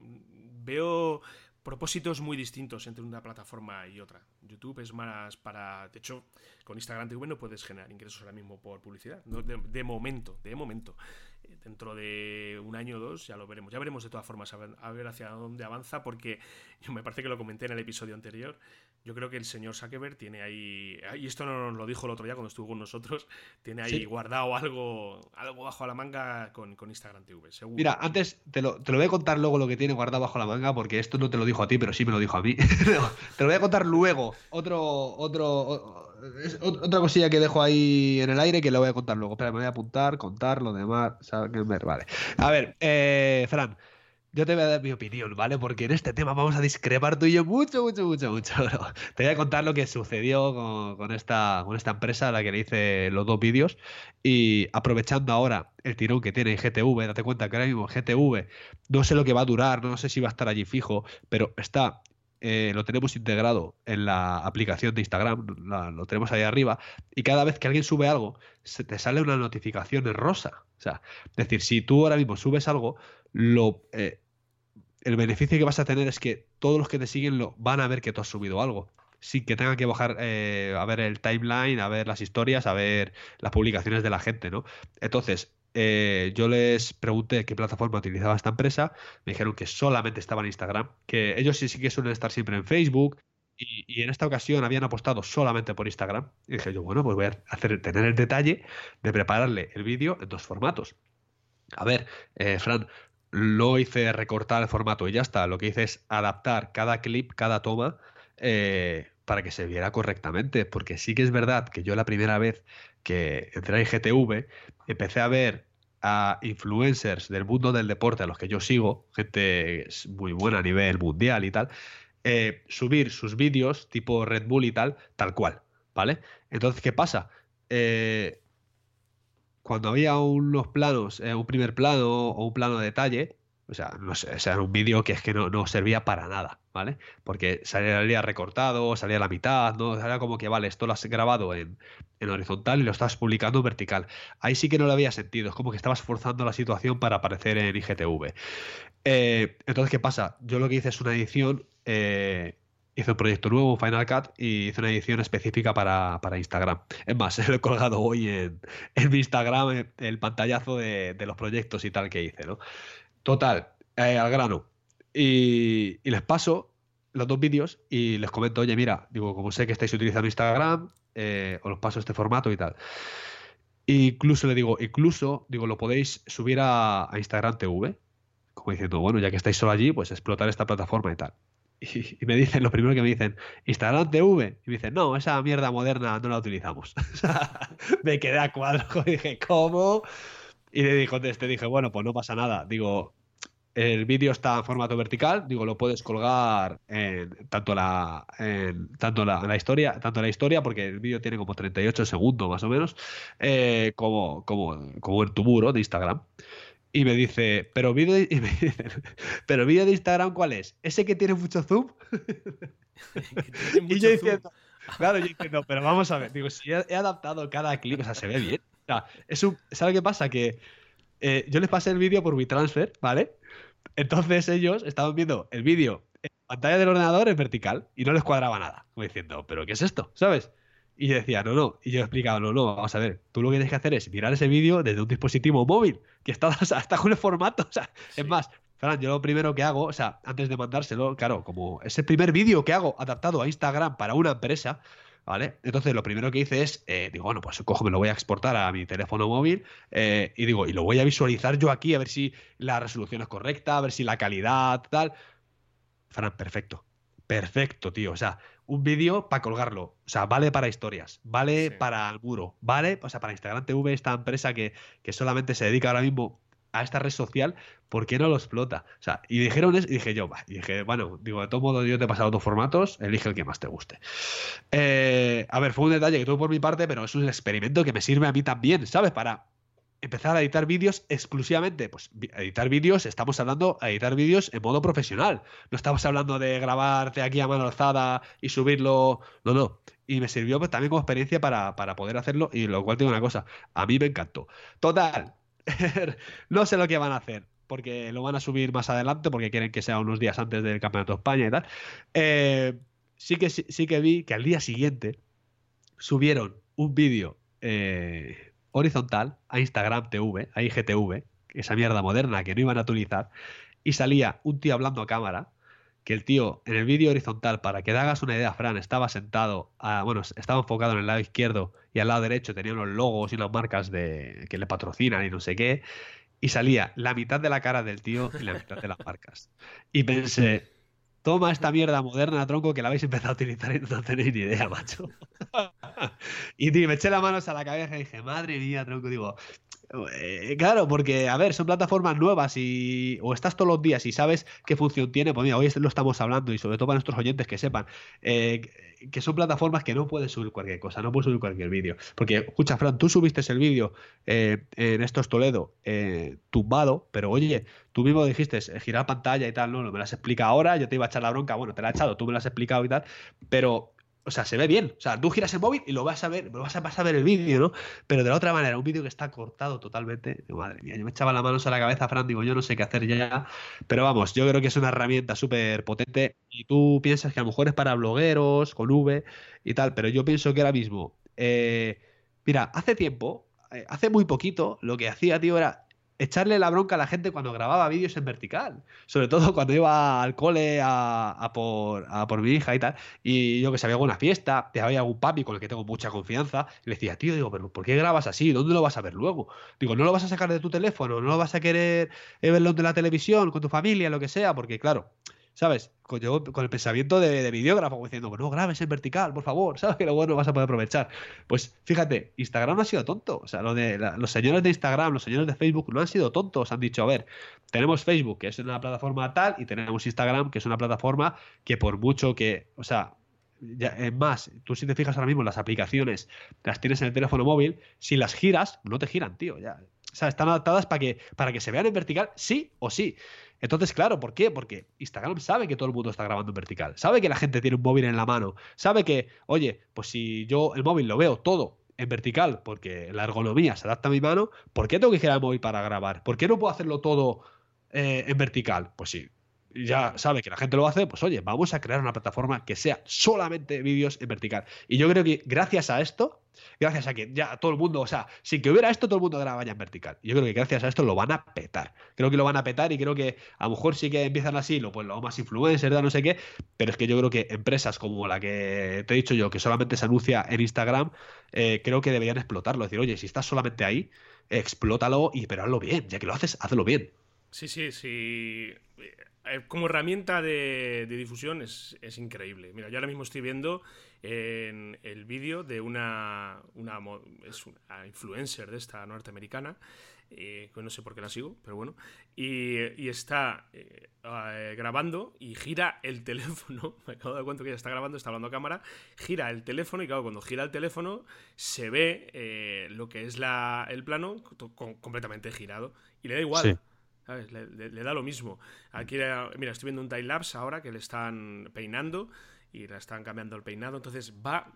S2: veo propósitos muy distintos entre una plataforma y otra. YouTube es más para... De hecho, con Instagram TV no puedes generar ingresos ahora mismo por publicidad. de, momento, de momento. Eh, dentro de un año o dos ya lo veremos. Ya veremos de todas formas a ver, a ver hacia dónde avanza porque yo me parece que lo comenté en el episodio anterior yo creo que el señor Zuckerberg tiene ahí, y esto no nos lo dijo el otro día cuando estuvo con nosotros, tiene ahí guardado algo, algo bajo la manga con, Instagram TV, seguro.
S1: Mira, antes te lo, te lo, voy a contar luego lo que tiene guardado bajo la manga, porque esto no te lo dijo a ti, pero sí me lo dijo a mí. te lo voy a contar luego. Otro, otro, otra cosilla que dejo ahí en el aire que lo voy a contar luego. Espera, me voy a apuntar, contar lo demás, vale. A ver, eh, Fran yo te voy a dar mi opinión, ¿vale? Porque en este tema vamos a discrepar tú y yo mucho, mucho, mucho, mucho. Te voy a contar lo que sucedió con, esta, con esta empresa a la que le hice los dos vídeos. Y aprovechando ahora el tirón que tiene GTV, date cuenta que ahora mismo GTV no sé lo que va a durar, no sé si va a estar allí fijo, pero está eh, lo tenemos integrado en la aplicación de Instagram, lo tenemos ahí arriba, y cada vez que alguien sube algo, se te sale una notificación en rosa. O sea, es decir, si tú ahora mismo subes algo, lo, eh, el beneficio que vas a tener es que todos los que te siguen lo, van a ver que tú has subido algo. Sin que tengan que bajar eh, a ver el timeline, a ver las historias, a ver las publicaciones de la gente, ¿no? Entonces, eh, yo les pregunté qué plataforma utilizaba esta empresa, me dijeron que solamente estaba en Instagram, que ellos sí, sí que suelen estar siempre en Facebook, y, en esta ocasión habían apostado solamente por Instagram. Y dije yo, bueno, pues voy a tener el detalle de prepararle el vídeo en dos formatos. A ver, eh, Fran, lo hice recortar el formato y ya está. Lo que hice es adaptar cada clip, cada toma, eh, para que se viera correctamente. Porque sí que es verdad que yo la primera vez que entré en GTV empecé a ver a influencers del mundo del deporte a los que yo sigo, gente muy buena a nivel mundial y tal, eh, subir sus vídeos tipo Red Bull y tal, tal cual, ¿vale? Entonces, ¿qué pasa? Eh, cuando había unos planos, eh, un primer plano o un plano de detalle, o sea, no sé, era un vídeo que es que no, servía para nada, ¿vale? Porque salía recortado, salía a la mitad, ¿no? Era como que, vale, esto lo has grabado en, horizontal y lo estás publicando en vertical. Ahí sí que no lo había sentido, es como que estabas forzando la situación para aparecer en IGTV. Eh, entonces, ¿qué pasa? Yo lo que hice es una edición eh, hice un proyecto nuevo, Final Cut, y hice una edición específica para, Instagram. Es más, lo he colgado hoy en, mi Instagram el pantallazo de, los proyectos y tal que hice, ¿no? Total, eh, al grano. Y, les paso los dos vídeos y les comento, oye, mira, digo, como sé que estáis utilizando Instagram, eh, os los paso este formato y tal. incluso le digo, incluso, digo, lo podéis subir a Instagram TV, como diciendo, bueno, ya que estáis solo allí, pues explotar esta plataforma y tal. Y, me dicen, lo primero que me dicen, Instagram TV. Y me dicen, no, esa mierda moderna no la utilizamos. me quedé a cuadro y dije, ¿cómo? Y le dije, dije, bueno, pues no pasa nada. Digo, el vídeo está en formato vertical, digo, lo puedes colgar en tanto la, en, tanto la, historia, tanto la historia, porque el vídeo tiene como 38 segundos más o menos, eh, como, como, como en tu muro de Instagram. Y me dice, pero vídeo de, pero vídeo de Instagram, ¿cuál es? ¿Ese que tiene mucho zoom? y yo diciendo, claro, yo diciendo, pero vamos a ver, digo, si he, adaptado cada clip, o sea, se ve bien. O sea, es un, ¿sabes qué pasa? Que eh, yo les pasé el vídeo por WeTransfer, ¿vale? Entonces ellos estaban viendo el vídeo en pantalla del ordenador en vertical y no les cuadraba nada. Como diciendo, ¿pero qué es esto? ¿Sabes? Y yo decía, no, no. Y yo explicaba, no, no, vamos a ver. Tú lo que tienes que hacer es mirar ese vídeo desde un dispositivo móvil, que está, hasta con el formato. O sea, es más, Fran, yo lo primero que hago, o sea, antes de mandárselo, claro, como es el primer vídeo que hago adaptado a Instagram para una empresa, ¿vale? Entonces lo primero que hice es, eh, digo, bueno, pues cojo, me lo voy a exportar a mi teléfono móvil eh, y digo, y lo voy a visualizar yo aquí a ver si la resolución es correcta, a ver si la calidad, tal. Fran, perfecto. Perfecto, tío. O sea, un vídeo para colgarlo. O sea, vale para historias, vale para el muro, vale, o sea, para Instagram TV, esta empresa que, que solamente se dedica ahora mismo a esta red social, ¿por qué no lo explota? O sea, y dijeron eso, y dije yo, y dije, bueno, digo, de todo modo yo te he pasado dos formatos, elige el que más te guste. Eh, a ver, fue un detalle que tuve por mi parte, pero es un experimento que me sirve a mí también, ¿sabes? Para empezar a editar vídeos exclusivamente. Pues editar vídeos, estamos hablando de editar vídeos en modo profesional. No estamos hablando de grabarte aquí a mano alzada y subirlo. No, no. Y me sirvió pues, también como experiencia para, para poder hacerlo. Y lo cual tengo una cosa, a mí me encantó. Total, no sé lo que van a hacer. Porque lo van a subir más adelante, porque quieren que sea unos días antes del Campeonato de España y tal. Eh, sí, que, sí, que vi que al día siguiente subieron un vídeo eh, horizontal a Instagram TV, a IGTV, esa mierda moderna que no iban a utilizar, y salía un tío hablando a cámara, que el tío en el vídeo horizontal, para que te hagas una idea, Fran, estaba sentado, bueno, estaba enfocado en el lado izquierdo y al lado derecho tenía unos logos y unas marcas de, que le patrocinan y no sé qué, y salía la mitad de la cara del tío y la mitad de las marcas. Y pensé, toma esta mierda moderna, tronco, que la habéis empezado a utilizar y no tenéis ni idea, macho. y tío, me eché las manos a la cabeza y dije, madre mía, tronco, digo, claro, porque, a ver, son plataformas nuevas y o estás todos los días y sabes qué función tiene, pues mira, hoy lo estamos hablando y sobre todo para nuestros oyentes que sepan eh, que son plataformas que no puedes subir cualquier cosa, no puedes subir cualquier vídeo. Porque, escucha, Fran, tú subiste el vídeo eh, en estos Toledo tumbado, pero oye, tú mismo dijiste girar pantalla y tal, no, no me las explica ahora, yo te iba a echar la bronca, bueno, te la he echado, tú me lo has explicado y tal, pero o sea, se ve bien. O sea, tú giras el móvil y lo vas a ver, lo vas a pasar a ver el vídeo, ¿no? Pero de la otra manera, un vídeo que está cortado totalmente. Madre mía, yo me echaba las manos a la cabeza, Fran, digo, yo no sé qué hacer ya. Pero vamos, yo creo que es una herramienta súper potente. Y tú piensas que a lo mejor es para blogueros, con V y tal, pero yo pienso que ahora mismo. Eh, mira, hace tiempo, eh, hace muy poquito, lo que hacía, tío, era echarle la bronca a la gente cuando grababa vídeos en vertical. Sobre todo cuando iba al cole a, por, a por mi hija y tal. Y yo que sabía alguna fiesta, te había algún papi con el que tengo mucha confianza. Y le decía, tío, digo, pero ¿por qué grabas así? ¿Dónde lo vas a ver luego? Digo, ¿no lo vas a sacar de tu teléfono? ¿No lo vas a querer verlo de la televisión, con tu familia, lo que sea? Porque claro, ¿sabes? Con, con el pensamiento de, videógrafo, diciendo, no grabes en vertical, por favor, ¿sabes? Que luego no vas a poder aprovechar. Pues fíjate, Instagram no ha sido tonto. O sea, lo de los señores de Instagram, los señores de Facebook no han sido tontos. Han dicho, a ver, tenemos Facebook, que es una plataforma tal, y tenemos Instagram, que es una plataforma que por mucho que, o sea, ya, es más, tú si te fijas ahora mismo las aplicaciones, las tienes en el teléfono móvil, si las giras, no te giran, tío. Ya. O sea, están adaptadas para que, para que se vean en vertical, sí o sí. Entonces, claro, ¿por qué? Porque Instagram sabe que todo el mundo está grabando en vertical, sabe que la gente tiene un móvil en la mano, sabe que, oye, pues si yo el móvil lo veo todo en vertical porque la ergonomía se adapta a mi mano, ¿por qué tengo que girar el móvil para grabar? ¿Por qué no puedo hacerlo todo eh, en vertical? Pues sí, ya sabe que la gente lo hace, pues oye, vamos a crear una plataforma que sea solamente vídeos en vertical. Y yo creo que gracias a esto, gracias a que ya todo el mundo, o sea, sin que hubiera esto, todo el mundo graba ya en vertical. Yo creo que gracias a esto lo van a petar. Creo que lo van a petar y creo que a lo mejor sí que empiezan así, lo, pues lo más influencers, no sé qué, pero es que yo creo que empresas como la que te he dicho yo, que solamente se anuncia en Instagram, eh, creo que deberían explotarlo. Es decir, oye, si estás solamente ahí, explótalo y pero hazlo bien. Ya que lo haces, hazlo bien.
S2: Sí, sí, sí. Eh, como herramienta de, difusión es, increíble. Mira, yo ahora mismo estoy viendo en el vídeo de una, una, es una influencer de esta norteamericana, eh, no sé por qué la sigo, pero bueno, y, está eh, grabando y gira el teléfono, me acabo de dar cuenta que ella está grabando, está hablando a cámara, gira el teléfono y claro, cuando gira el teléfono se ve lo que es la, el plano completamente girado y le da igual. Le, da lo mismo. Aquí, mira, estoy viendo un time lapse ahora que le están peinando y la están cambiando el peinado. Entonces va,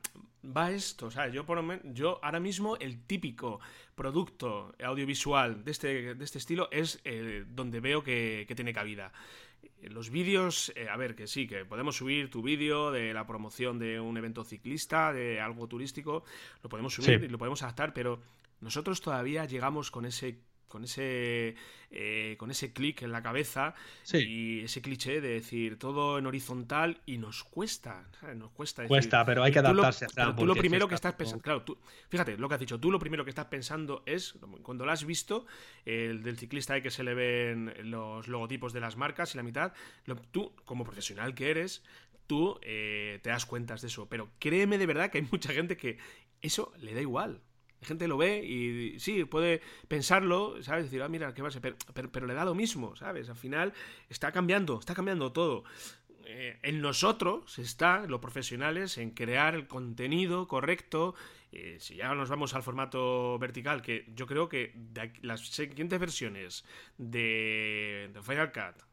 S2: va esto. O sea, yo, por, yo ahora mismo el típico producto audiovisual de este, de este estilo es eh, donde veo que, tiene cabida. Los vídeos, eh, a ver, que sí, que podemos subir tu vídeo de la promoción de un evento ciclista, de algo turístico, lo podemos subir y lo podemos adaptar, pero nosotros todavía llegamos con ese con ese, eh, con ese clic en la cabeza y ese cliché de decir todo en horizontal y nos cuesta, Nos cuesta.
S1: cuesta, pero hay que adaptarse.
S2: Tú tú lo primero que estás pensando, claro, tú, fíjate lo que has dicho, tú lo primero que estás pensando es, cuando lo has visto, el del ciclista hay que se le ven los logotipos de las marcas y la mitad, tú, como profesional que eres, tú eh, te das cuentas de eso, pero créeme de verdad que hay mucha gente que eso le da igual. Gente lo ve y sí, puede pensarlo, ¿sabes? Decir, ah, mira, qué va a ser, pero, le da lo mismo, ¿sabes? Al final está cambiando, está cambiando todo. Eh, en nosotros está, los profesionales, en crear el contenido correcto. Eh, si ya nos vamos al formato vertical, que yo creo que las siguientes versiones de, Final Cut,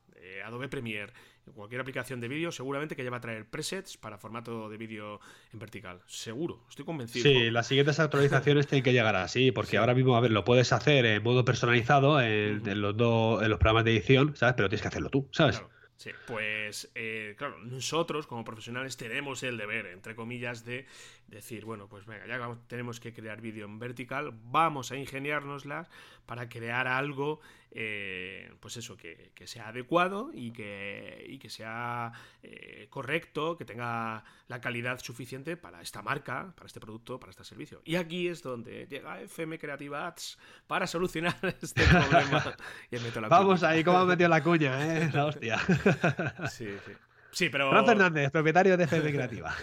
S2: Adobe Premiere, cualquier aplicación de vídeo seguramente que ya va a traer presets para formato de vídeo en vertical. Seguro, estoy convencido.
S1: Sí, las siguientes actualizaciones tienen que llegar así, porque ahora mismo, a ver, lo puedes hacer en modo personalizado en, los, dos, en los programas de edición, ¿sabes? Pero tienes que hacerlo tú, ¿sabes?
S2: Sí, pues eh, claro, nosotros como profesionales tenemos el deber, entre comillas, de decir, bueno, pues venga, ya tenemos que crear vídeo en vertical, vamos a ingeniárnoslas para crear algo, eh, pues eso, que, sea adecuado y que, y que sea eh, correcto, que tenga la calidad suficiente para esta marca, para este producto, para este servicio. Y aquí es donde llega FM Creative Ads para solucionar este problema.
S1: Vamos ahí, ¿cómo ha metido la cuña, eh? La hostia.
S2: sí, sí. Sí, pero...
S1: Fran Fernández, propietario de FM Creativa.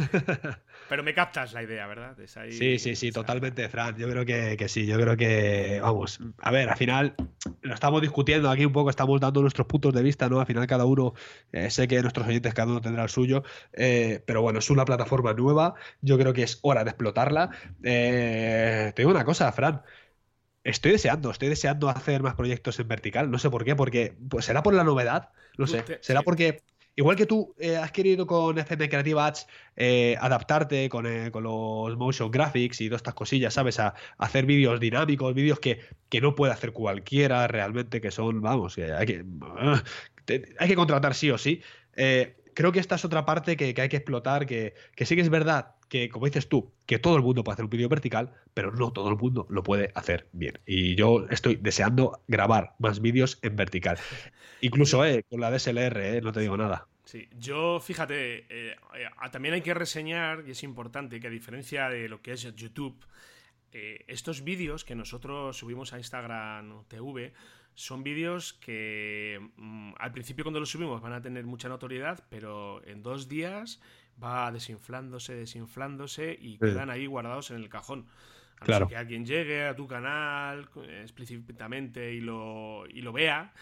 S2: pero me captas la idea, ¿verdad?
S1: Sí, sí, sí, totalmente, Fran. Yo creo que, sí, yo creo que, vamos, a ver, al final lo estamos discutiendo aquí un poco, estamos dando nuestros puntos de vista, ¿no? Al final cada uno, eh, sé que nuestros oyentes cada uno tendrá el suyo, eh, pero bueno, es una plataforma nueva, yo creo que es hora de explotarla. Eh, te digo una cosa, Fran. Estoy deseando, estoy deseando hacer más proyectos en vertical. No sé por qué, porque pues será por la novedad, no sé. Será porque Igual que tú eh, has querido con FM Creative Ads eh, adaptarte con, eh, con, los motion graphics y todas estas cosillas, ¿sabes? A, hacer vídeos dinámicos, vídeos que, que, no puede hacer cualquiera realmente, que son, vamos, hay que, hay que contratar sí o sí. Creo que esta es otra parte que, hay que explotar, que, que sí que es verdad que, como dices tú, que todo el mundo puede hacer un vídeo vertical, pero no todo el mundo lo puede hacer bien. Y yo estoy deseando grabar más vídeos en vertical. Incluso eh, con la DSLR, eh, no te digo nada.
S2: Sí, yo fíjate, eh, también hay que reseñar, y es importante, que a diferencia de lo que es YouTube, estos vídeos que nosotros subimos a Instagram TV son vídeos que mm, al principio cuando los subimos van a tener mucha notoriedad, pero en dos días va desinflándose, desinflándose y quedan ahí guardados en el cajón. A claro. que alguien llegue a tu canal explícitamente y lo, y lo vea,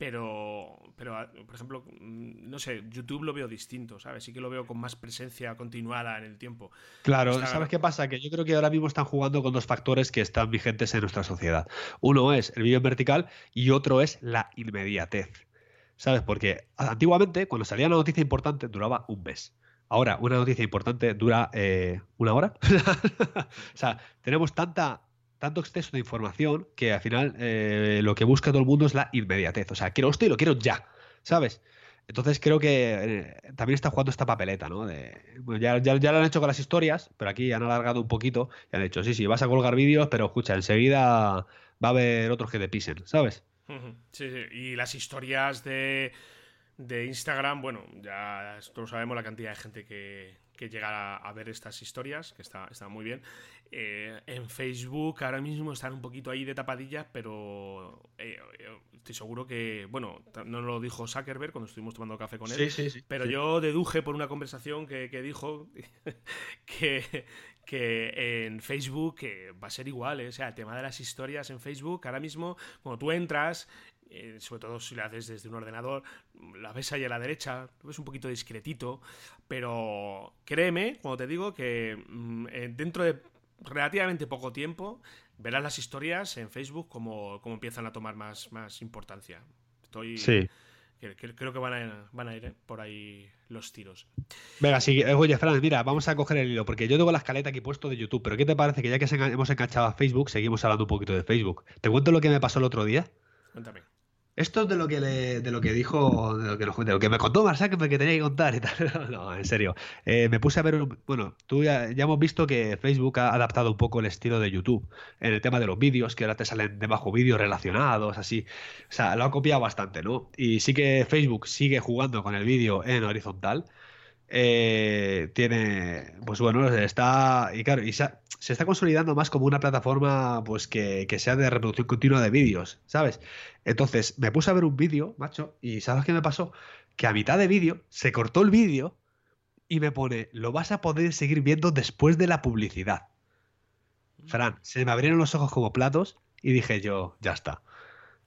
S2: pero, pero, por ejemplo, mm, no sé, YouTube lo veo distinto, ¿sabes? Sí que lo veo con más presencia continuada en el tiempo.
S1: Claro, ¿sabes qué pasa? Que yo creo que ahora mismo están jugando con dos factores que están vigentes en nuestra sociedad. Uno es el vídeo en vertical y otro es la inmediatez. ¿Sabes? Porque antiguamente, cuando salía una noticia importante, duraba un mes. Ahora, una noticia importante dura eh, una hora. o sea, tenemos tanta, tanto exceso de información que al final eh, lo que busca todo el mundo es la inmediatez. O sea, quiero esto y lo quiero ya, ¿sabes? Entonces creo que eh, también está jugando esta papeleta, ¿no? ya, ya, lo han hecho con las historias, pero aquí han alargado un poquito y han dicho, sí, sí, vas a colgar vídeos, pero escucha, enseguida va a haber otros que te pisen, ¿sabes?
S2: Sí, sí, y las historias de de Instagram, bueno, ya todos sabemos la cantidad de gente que, que llega a, ver estas historias, que está, está muy bien. Eh, en Facebook ahora mismo están un poquito ahí de tapadillas, pero eh, estoy seguro que, bueno, no lo dijo Zuckerberg cuando estuvimos tomando café con él,
S1: sí, sí,
S2: pero yo deduje por una conversación que, que dijo que, que en Facebook va a ser igual, ¿eh? o sea, el tema de las historias en Facebook, ahora mismo, cuando tú entras eh, sobre todo si la haces desde un ordenador, la ves ahí a la derecha, lo ves un poquito discretito, pero créeme cuando te digo que mm, eh, dentro de relativamente poco tiempo verás las historias en Facebook como, como empiezan a tomar más, más importancia. Estoy, Creo que van a, van a ir ¿eh? por ahí los tiros.
S1: Venga, sí, oye, Fran, mira, vamos a coger el hilo, porque yo tengo la escaleta aquí puesto de YouTube, pero ¿qué te parece que ya que hemos enganchado a Facebook, seguimos hablando un poquito de Facebook? ¿Te cuento lo que me pasó el otro día?
S2: Cuéntame.
S1: Esto es de lo que de lo que dijo, de lo que, de lo que me contó Marsac que tenía que contar y tal. No, en serio. Eh, me puse a ver, bueno, tú ya, hemos visto que Facebook ha adaptado un poco el estilo de YouTube en el tema de los vídeos, que ahora te salen debajo vídeos relacionados, así. O sea, lo ha copiado bastante, ¿no? Y sí que Facebook sigue jugando con el vídeo en horizontal eh, tiene, pues bueno, está, y claro, y se, está consolidando más como una plataforma, pues que, sea de reproducción continua de vídeos, ¿sabes? Entonces, me puse a ver un vídeo, macho, y ¿sabes qué me pasó? Que a mitad de vídeo se cortó el vídeo y me pone, lo vas a poder seguir viendo después de la publicidad. Fran, se me abrieron los ojos como platos y dije yo, ya está.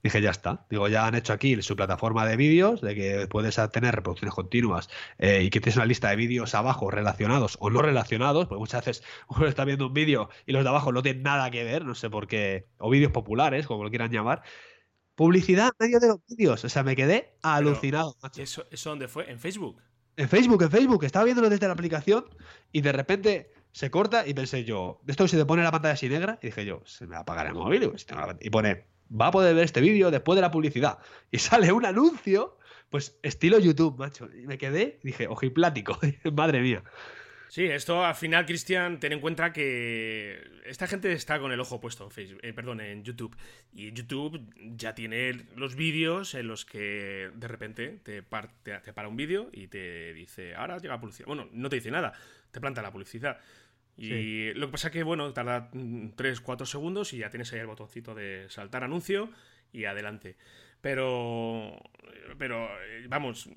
S1: Dije, ya está. Digo, ya han hecho aquí su plataforma de vídeos, de que puedes tener reproducciones continuas eh, y que tienes una lista de vídeos abajo relacionados o no relacionados, porque muchas veces uno está viendo un vídeo y los de abajo no tienen nada que ver, no sé por qué, o vídeos populares, como lo quieran llamar. Publicidad en medio de los vídeos. O sea, me quedé alucinado.
S2: ¿Eso, ¿Eso dónde fue? ¿En Facebook?
S1: En Facebook, en Facebook. Estaba viéndolo desde la aplicación y de repente se corta y pensé yo, esto se te pone la pantalla así negra y dije yo, se me va a apagar el móvil y pone va a poder ver este vídeo después de la publicidad. Y sale un anuncio, pues estilo YouTube, macho. Y me quedé dije, ojiplático, madre mía.
S2: Sí, esto al final, Cristian, ten en cuenta que esta gente está con el ojo puesto en Facebook, eh, perdón, en YouTube. Y YouTube ya tiene los vídeos en los que de repente te, te para un vídeo y te dice, ahora llega la publicidad. Bueno, no te dice nada, te planta la publicidad. Y lo que pasa es que, bueno, tarda 3, 4 segundos y ya tienes ahí el botoncito de saltar anuncio y adelante. Pero, pero vamos,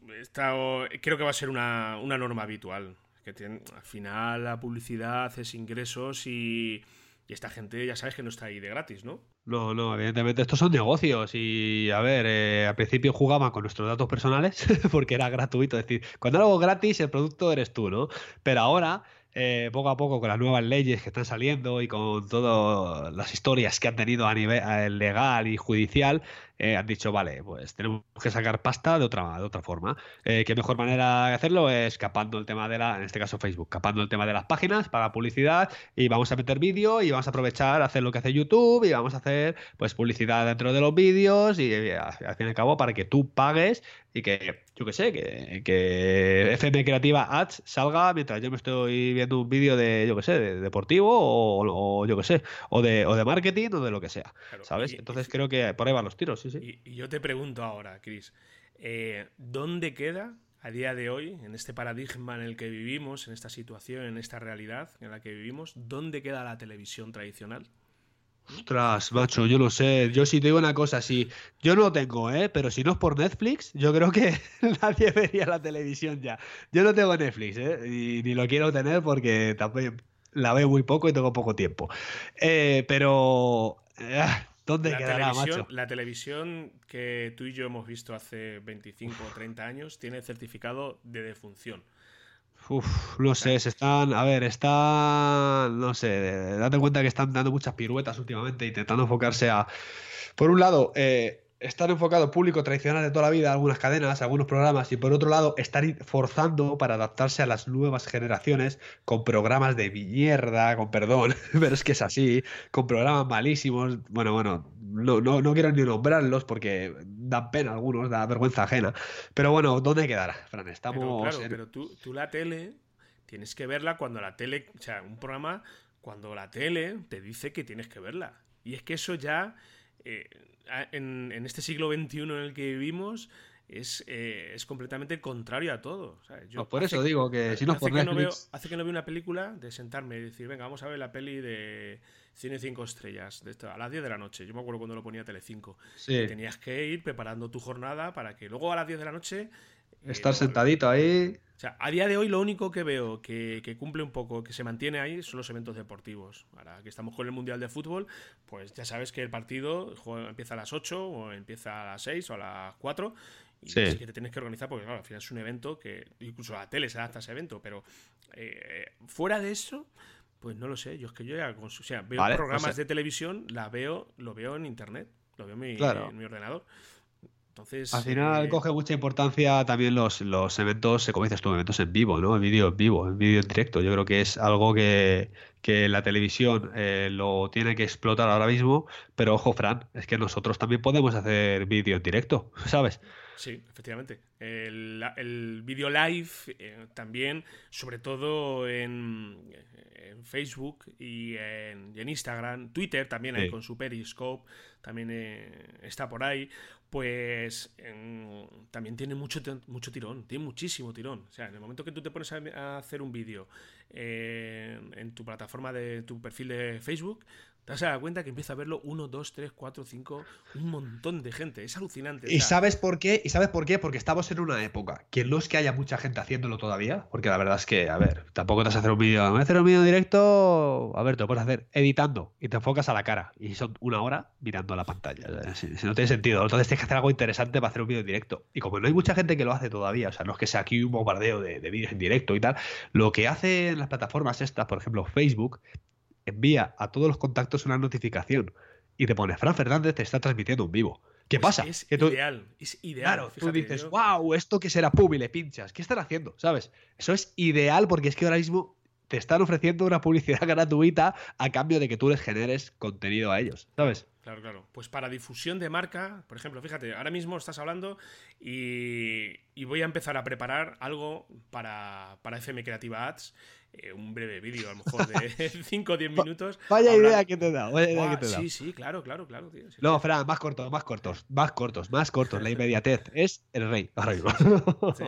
S2: creo que va a ser una, norma habitual. Que al final la publicidad es ingresos y, esta gente ya sabes que no está ahí de gratis, ¿no?
S1: No, no, evidentemente estos son negocios y a ver, eh, al principio jugaban con nuestros datos personales porque era gratuito, es decir, cuando algo gratis el producto eres tú, ¿no? Pero ahora eh, poco a poco con las nuevas leyes que están saliendo y con todas las historias que han tenido a nivel legal y judicial, eh, han dicho, vale, pues tenemos que sacar pasta de otra, de otra forma. Eh, ¿Qué mejor manera de hacerlo? Es capando el tema de la, en este caso Facebook, capando el tema de las páginas para publicidad y vamos a meter vídeo y vamos a aprovechar, hacer lo que hace YouTube y vamos a hacer pues publicidad dentro de los vídeos y, al fin y al cabo para que tú pagues y que, yo qué sé, que, que, FM Creativa Ads salga mientras yo me estoy viendo un vídeo de, yo qué sé, de deportivo o, yo qué sé, o de, o de marketing o de lo que sea, ¿sabes? Entonces creo que por ahí van los tiros, sí, sí.
S2: Y, yo te pregunto ahora, Chris, eh, ¿dónde queda a día de hoy, en este paradigma en el que vivimos, en esta situación, en esta realidad en la que vivimos, ¿dónde queda la televisión tradicional?
S1: Ostras, macho, yo no sé. Yo sí te digo una cosa, si yo no lo tengo, ¿eh? Pero si no es por Netflix, yo creo que nadie vería la televisión ya. Yo no tengo Netflix, ¿eh? Y ni lo quiero tener porque también la veo muy poco y tengo poco tiempo. Eh, pero... Ah, ¿Dónde la quedará,
S2: televisión, macho? La televisión que tú y yo hemos visto hace 25 o 30 años tiene certificado de defunción.
S1: Uf, no sé, se están, a ver, están, no sé, date cuenta que están dando muchas piruetas últimamente, intentando enfocarse a, por un lado, eh, están enfocados público tradicional de toda la vida, algunas cadenas, algunos programas, y por otro lado, están forzando para adaptarse a las nuevas generaciones con programas de mierda, con perdón, pero es que es así, con programas malísimos. Bueno, bueno, no, no, no quiero ni nombrarlos porque dan pena algunos, da vergüenza ajena. Pero bueno, ¿dónde quedará, Fran? Estamos.
S2: Pero, claro, pero tú, tú la tele tienes que verla cuando la tele, o sea, un programa, cuando la tele te dice que tienes que verla. Y es que eso ya. Eh, en, este siglo XXI en el que vivimos es, eh, es completamente contrario a todo.
S1: Yo pues por eso digo que si no
S2: hace, que no veo, hace que no veo una película de sentarme y decir, venga, vamos a ver la peli de Cine 5 estrellas de esto, a las 10 de la noche. Yo me acuerdo cuando lo ponía Telecinco. Sí. tenías que ir preparando tu jornada para que luego a las 10 de la noche...
S1: Eh, Estar sentadito ahí.
S2: O sea, a día de hoy lo único que veo que, cumple un poco, que se mantiene ahí, son los eventos deportivos. Ahora que estamos con el Mundial de Fútbol, pues ya sabes que el partido empieza a las 8 o empieza a las 6 o a las 4 y que te tienes que organizar porque claro, al final es un evento que incluso la tele se adapta a ese evento, pero eh, fuera de eso, pues no lo sé, yo es que yo ya o sea, veo programas pues, de televisión, la veo, lo veo en internet, lo veo en mi, en mi ordenador. Entonces,
S1: Al final
S2: eh,
S1: coge mucha importancia también los, los eventos, como dices tú, eventos en vivo, ¿no? El vídeo en vivo, el vídeo en directo. Yo creo que es algo que, que la televisión eh, lo tiene que explotar ahora mismo, pero ojo, Fran, es que nosotros también podemos hacer vídeo en directo, ¿sabes?
S2: Sí, efectivamente. El, el vídeo live eh, también, sobre todo en, en Facebook y en, en Instagram, Twitter también hay
S1: Sí.
S2: con su Periscope, también eh, está por ahí, pues también tiene mucho, mucho tirón, tiene muchísimo tirón. O sea, en el momento que tú te pones a, a hacer un vídeo eh, en tu plataforma de tu perfil de Facebook, te vas a dar cuenta que empieza a verlo 1, 2, 3, 4, 5, un montón de gente. Es alucinante.
S1: ¿Y sabes por qué? ¿Y sabes por qué? Porque estamos en una época que no es que haya mucha gente haciéndolo todavía, porque la verdad es que, a ver, tampoco te vas a hacer un vídeo, voy a hacer un vídeo directo, a ver, te lo puedes hacer editando y te enfocas a la cara y son una hora mirando a la pantalla. Si, si no tiene sentido, entonces tienes que hacer algo interesante para hacer un vídeo en directo. Y como no hay mucha gente que lo hace todavía, o sea, no es que sea aquí un bombardeo de, de vídeos en directo y tal, lo que hacen las plataformas estas, por ejemplo, Facebook, envía a todos los contactos una notificación y te pone, Fran Fernández te está transmitiendo en vivo. ¿Qué
S2: pues
S1: pasa?
S2: Es
S1: Que tú-
S2: ideal, es ideal.
S1: Claro, tú
S2: fíjate,
S1: dices,
S2: yo-
S1: wow, esto que será pub y le pinchas. ¿Qué están haciendo? ¿Sabes? Eso es ideal porque es que ahora mismo te están ofreciendo una publicidad gratuita a cambio de que tú les generes contenido a ellos, ¿sabes?
S2: Claro, claro. Pues para difusión de marca, por ejemplo, fíjate, ahora mismo estás hablando y, y voy a empezar a preparar algo para, para FM Creativa Ads, eh, un breve vídeo, a lo mejor de 5 o 10 minutos.
S1: Vaya idea que te da, vaya idea que te da.
S2: Sí, sí, claro, claro, claro. tío, sí,
S1: No. Fran, más cortos, más cortos, más cortos, más cortos. La inmediatez es el rey ahora mismo.
S2: Sí,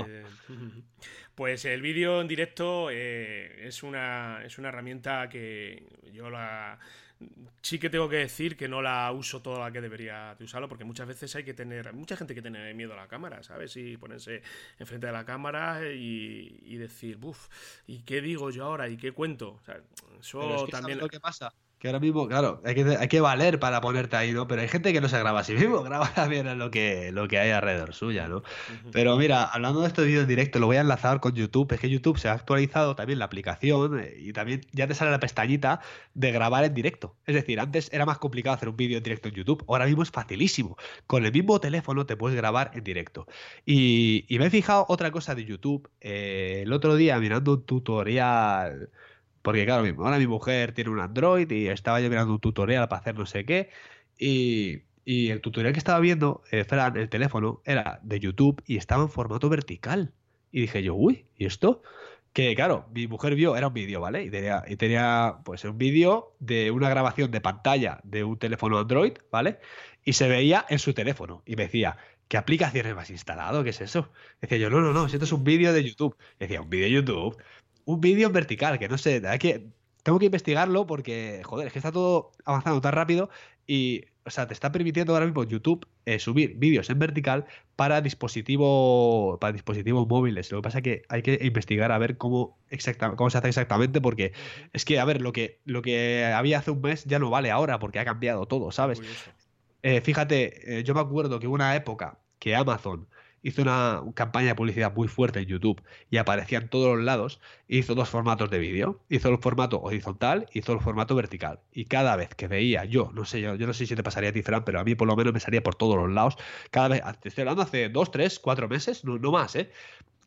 S2: sí. Pues el vídeo en directo eh, es, una, es una herramienta que yo la... Sí que tengo que decir que no la uso toda la que debería de usarlo, porque muchas veces hay que tener... Mucha gente que tiene miedo a la cámara, ¿sabes? Y ponerse enfrente de la cámara y, y decir, buf, ¿y qué digo yo ahora? ¿Y qué cuento? O sea, eso
S1: Pero es que
S2: también...
S1: ¿sabes lo que pasa? Que ahora mismo, claro, hay que, hay que valer para ponerte ahí, ¿no? Pero hay gente que no se graba a sí mismo, graba también lo que, lo que hay alrededor suya, ¿no? Pero mira, hablando de estos vídeos en directo, lo voy a enlazar con YouTube. Es que YouTube se ha actualizado también la aplicación eh, y también ya te sale la pestañita de grabar en directo. Es decir, antes era más complicado hacer un vídeo en directo en YouTube, ahora mismo es facilísimo. Con el mismo teléfono te puedes grabar en directo. Y, y me he fijado otra cosa de YouTube. eh, el otro día mirando un tutorial. Porque claro, ahora mi mujer tiene un Android y estaba yo mirando un tutorial para hacer no sé qué. Y, y el tutorial que estaba viendo, eh, Fran, el teléfono, era de YouTube y estaba en formato vertical. Y dije yo, uy, ¿y esto? Que claro, mi mujer vio, era un vídeo, ¿vale? Y tenía, y tenía pues un vídeo de una grabación de pantalla de un teléfono Android, ¿vale? Y se veía en su teléfono. Y me decía, ¿qué aplicaciones me has instalado? ¿Qué es eso? Decía yo, no, no, no, si esto es un vídeo de YouTube. Decía, un vídeo de YouTube. Un vídeo en vertical, que no sé, hay que, tengo que investigarlo porque, joder, es que está todo avanzando tan rápido y, o sea, te está permitiendo ahora mismo YouTube eh, subir vídeos en vertical para dispositivo, para dispositivos móviles. Lo que pasa es que hay que investigar a ver cómo, exacta, cómo se hace exactamente porque es que, a ver, lo que, lo que había hace un mes ya no vale ahora porque ha cambiado todo, ¿sabes? Eh, fíjate, eh, yo me acuerdo que hubo una época que Amazon hizo una campaña de publicidad muy fuerte en YouTube y aparecía en todos los lados, hizo dos formatos de vídeo. Hizo el formato horizontal, hizo el formato vertical. Y cada vez que veía yo, no sé, yo, no sé si te pasaría a ti, Fran, pero a mí por lo menos me salía por todos los lados. Cada vez, te estoy hablando hace dos, tres, cuatro meses, no, no más, ¿eh?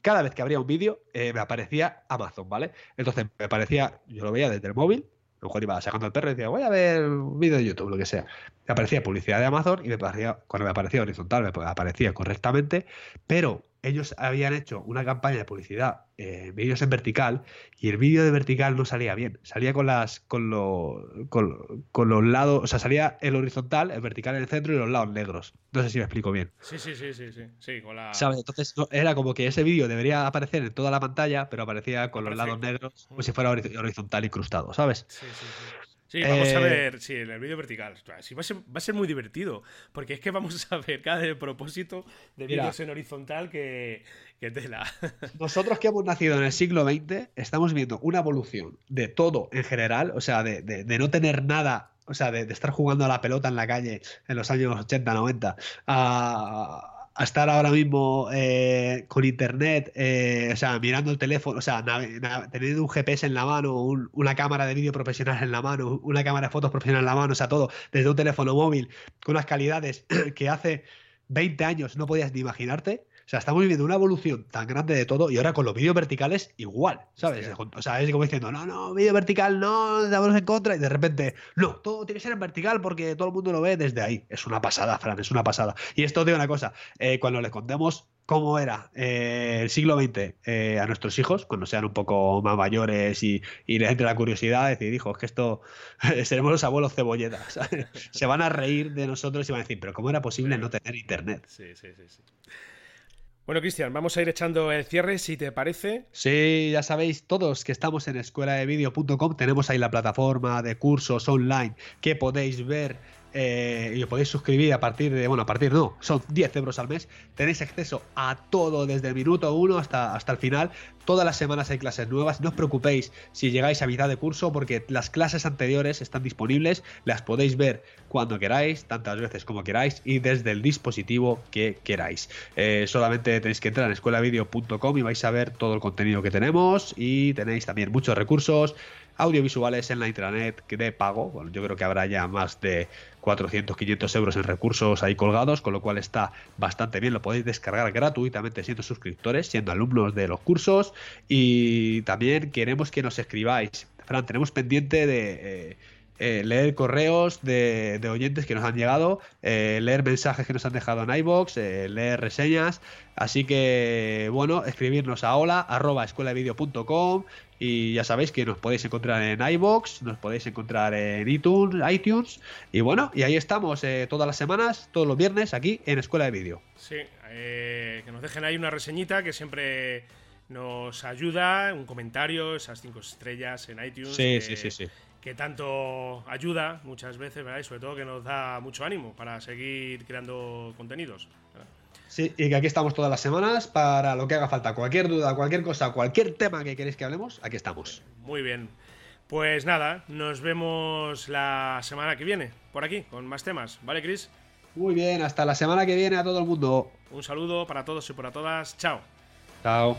S1: Cada vez que abría un vídeo eh, me aparecía Amazon, ¿vale? Entonces me aparecía, yo lo veía desde el móvil, lo mejor iba sacando el perro y decía, voy a ver un vídeo de YouTube, lo que sea. Me aparecía publicidad de Amazon y me aparecía, cuando me aparecía horizontal, me aparecía correctamente, pero ellos habían hecho una campaña de publicidad en vídeos en vertical y el vídeo de vertical no salía bien. Salía con las con, lo- con, con los lados, o sea, salía el horizontal, el vertical en el centro y los lados negros. No sé si me explico bien.
S2: Sí, sí, sí, sí, sí. Sí, con la...
S1: ¿Sabes? Entonces no- era como que ese vídeo debería aparecer en toda la pantalla, pero aparecía con los lados negros como si fuera hori- horizontal incrustado, ¿sabes?
S2: Sí, sí, sí. Sí, vamos a
S1: Eh,
S2: ver, sí, en el vídeo vertical. Sí, va a, ser, va a ser muy divertido, porque es que vamos a ver cada propósito de vídeos en horizontal que, que tela.
S1: Nosotros que hemos nacido en el siglo XX estamos viendo una evolución de todo en general, o sea, de, de- de no tener nada, o sea, de, de estar jugando a la pelota en la calle en los años 80, 90, a, a estar ahora mismo eh, con internet, eh, o sea, mirando el teléfono, o sea, teniendo un GPS en la mano, un- una cámara de vídeo profesional en la mano, una cámara de fotos profesional en la mano, o sea, todo desde un teléfono móvil con unas calidades que hace 20 años no podías ni imaginarte. O sea, estamos viviendo una evolución tan grande de todo y ahora con los vídeos verticales igual, ¿sabes? O sea, es como diciendo, no, no, vídeo vertical no, estamos en contra y de repente, no, todo tiene que ser en vertical porque todo el mundo lo ve desde ahí. Es una pasada, Fran, es una pasada. Y esto digo una cosa, eh, cuando les contemos cómo era eh, el siglo XX eh, a nuestros hijos, cuando sean un poco más mayores y, y les entre la curiosidad, decir, hijo, es que esto seremos los abuelos cebolletas. Se van a reír de nosotros y van a decir, pero ¿cómo era posible no tener internet?
S2: Sí, sí, sí. sí. Bueno, Cristian, vamos a ir echando el cierre, si te parece.
S1: Sí, ya sabéis todos que estamos en escueladevideo.com, tenemos ahí la plataforma de cursos online que podéis ver eh, y os podéis suscribir a partir de, bueno, a partir no, son 10 euros al mes. Tenéis acceso a todo desde el minuto 1 hasta, hasta el final. Todas las semanas hay clases nuevas. No os preocupéis si llegáis a mitad de curso porque las clases anteriores están disponibles. Las podéis ver cuando queráis, tantas veces como queráis y desde el dispositivo que queráis. Eh, solamente tenéis que entrar en escuelavideo.com y vais a ver todo el contenido que tenemos y tenéis también muchos recursos audiovisuales en la intranet de pago. Bueno, yo creo que habrá ya más de 400, 500 euros en recursos ahí colgados, con lo cual está bastante bien. Lo podéis descargar gratuitamente siendo suscriptores, siendo alumnos de los cursos. Y también queremos que nos escribáis. Fran, tenemos pendiente de... Eh, eh, leer correos de, oyentes que nos han llegado, eh, leer mensajes que nos han dejado en iBox, leer reseñas. Así que, bueno, escribirnos a hola arroba y ya sabéis que nos podéis encontrar en iBox, nos podéis encontrar en iTunes, iTunes y bueno, y ahí estamos todas las semanas, todos los viernes aquí en Escuela de Vídeo.
S2: Sí, que nos dejen ahí una reseñita que siempre nos ayuda, un comentario, esas cinco estrellas en iTunes.
S1: Sí, sí, sí, sí
S2: que tanto ayuda muchas veces, ¿verdad? Y sobre todo que nos da mucho ánimo para seguir creando contenidos.
S1: Sí, y que aquí estamos todas las semanas para lo que haga falta. Cualquier duda, cualquier cosa, cualquier tema que queréis que hablemos, aquí estamos.
S2: Muy bien. Pues nada, nos vemos la semana que viene, por aquí, con más temas. ¿Vale, Chris?
S1: Muy bien, hasta la semana que viene a todo el mundo.
S2: Un saludo para todos y para todas. Chao.
S1: Chao.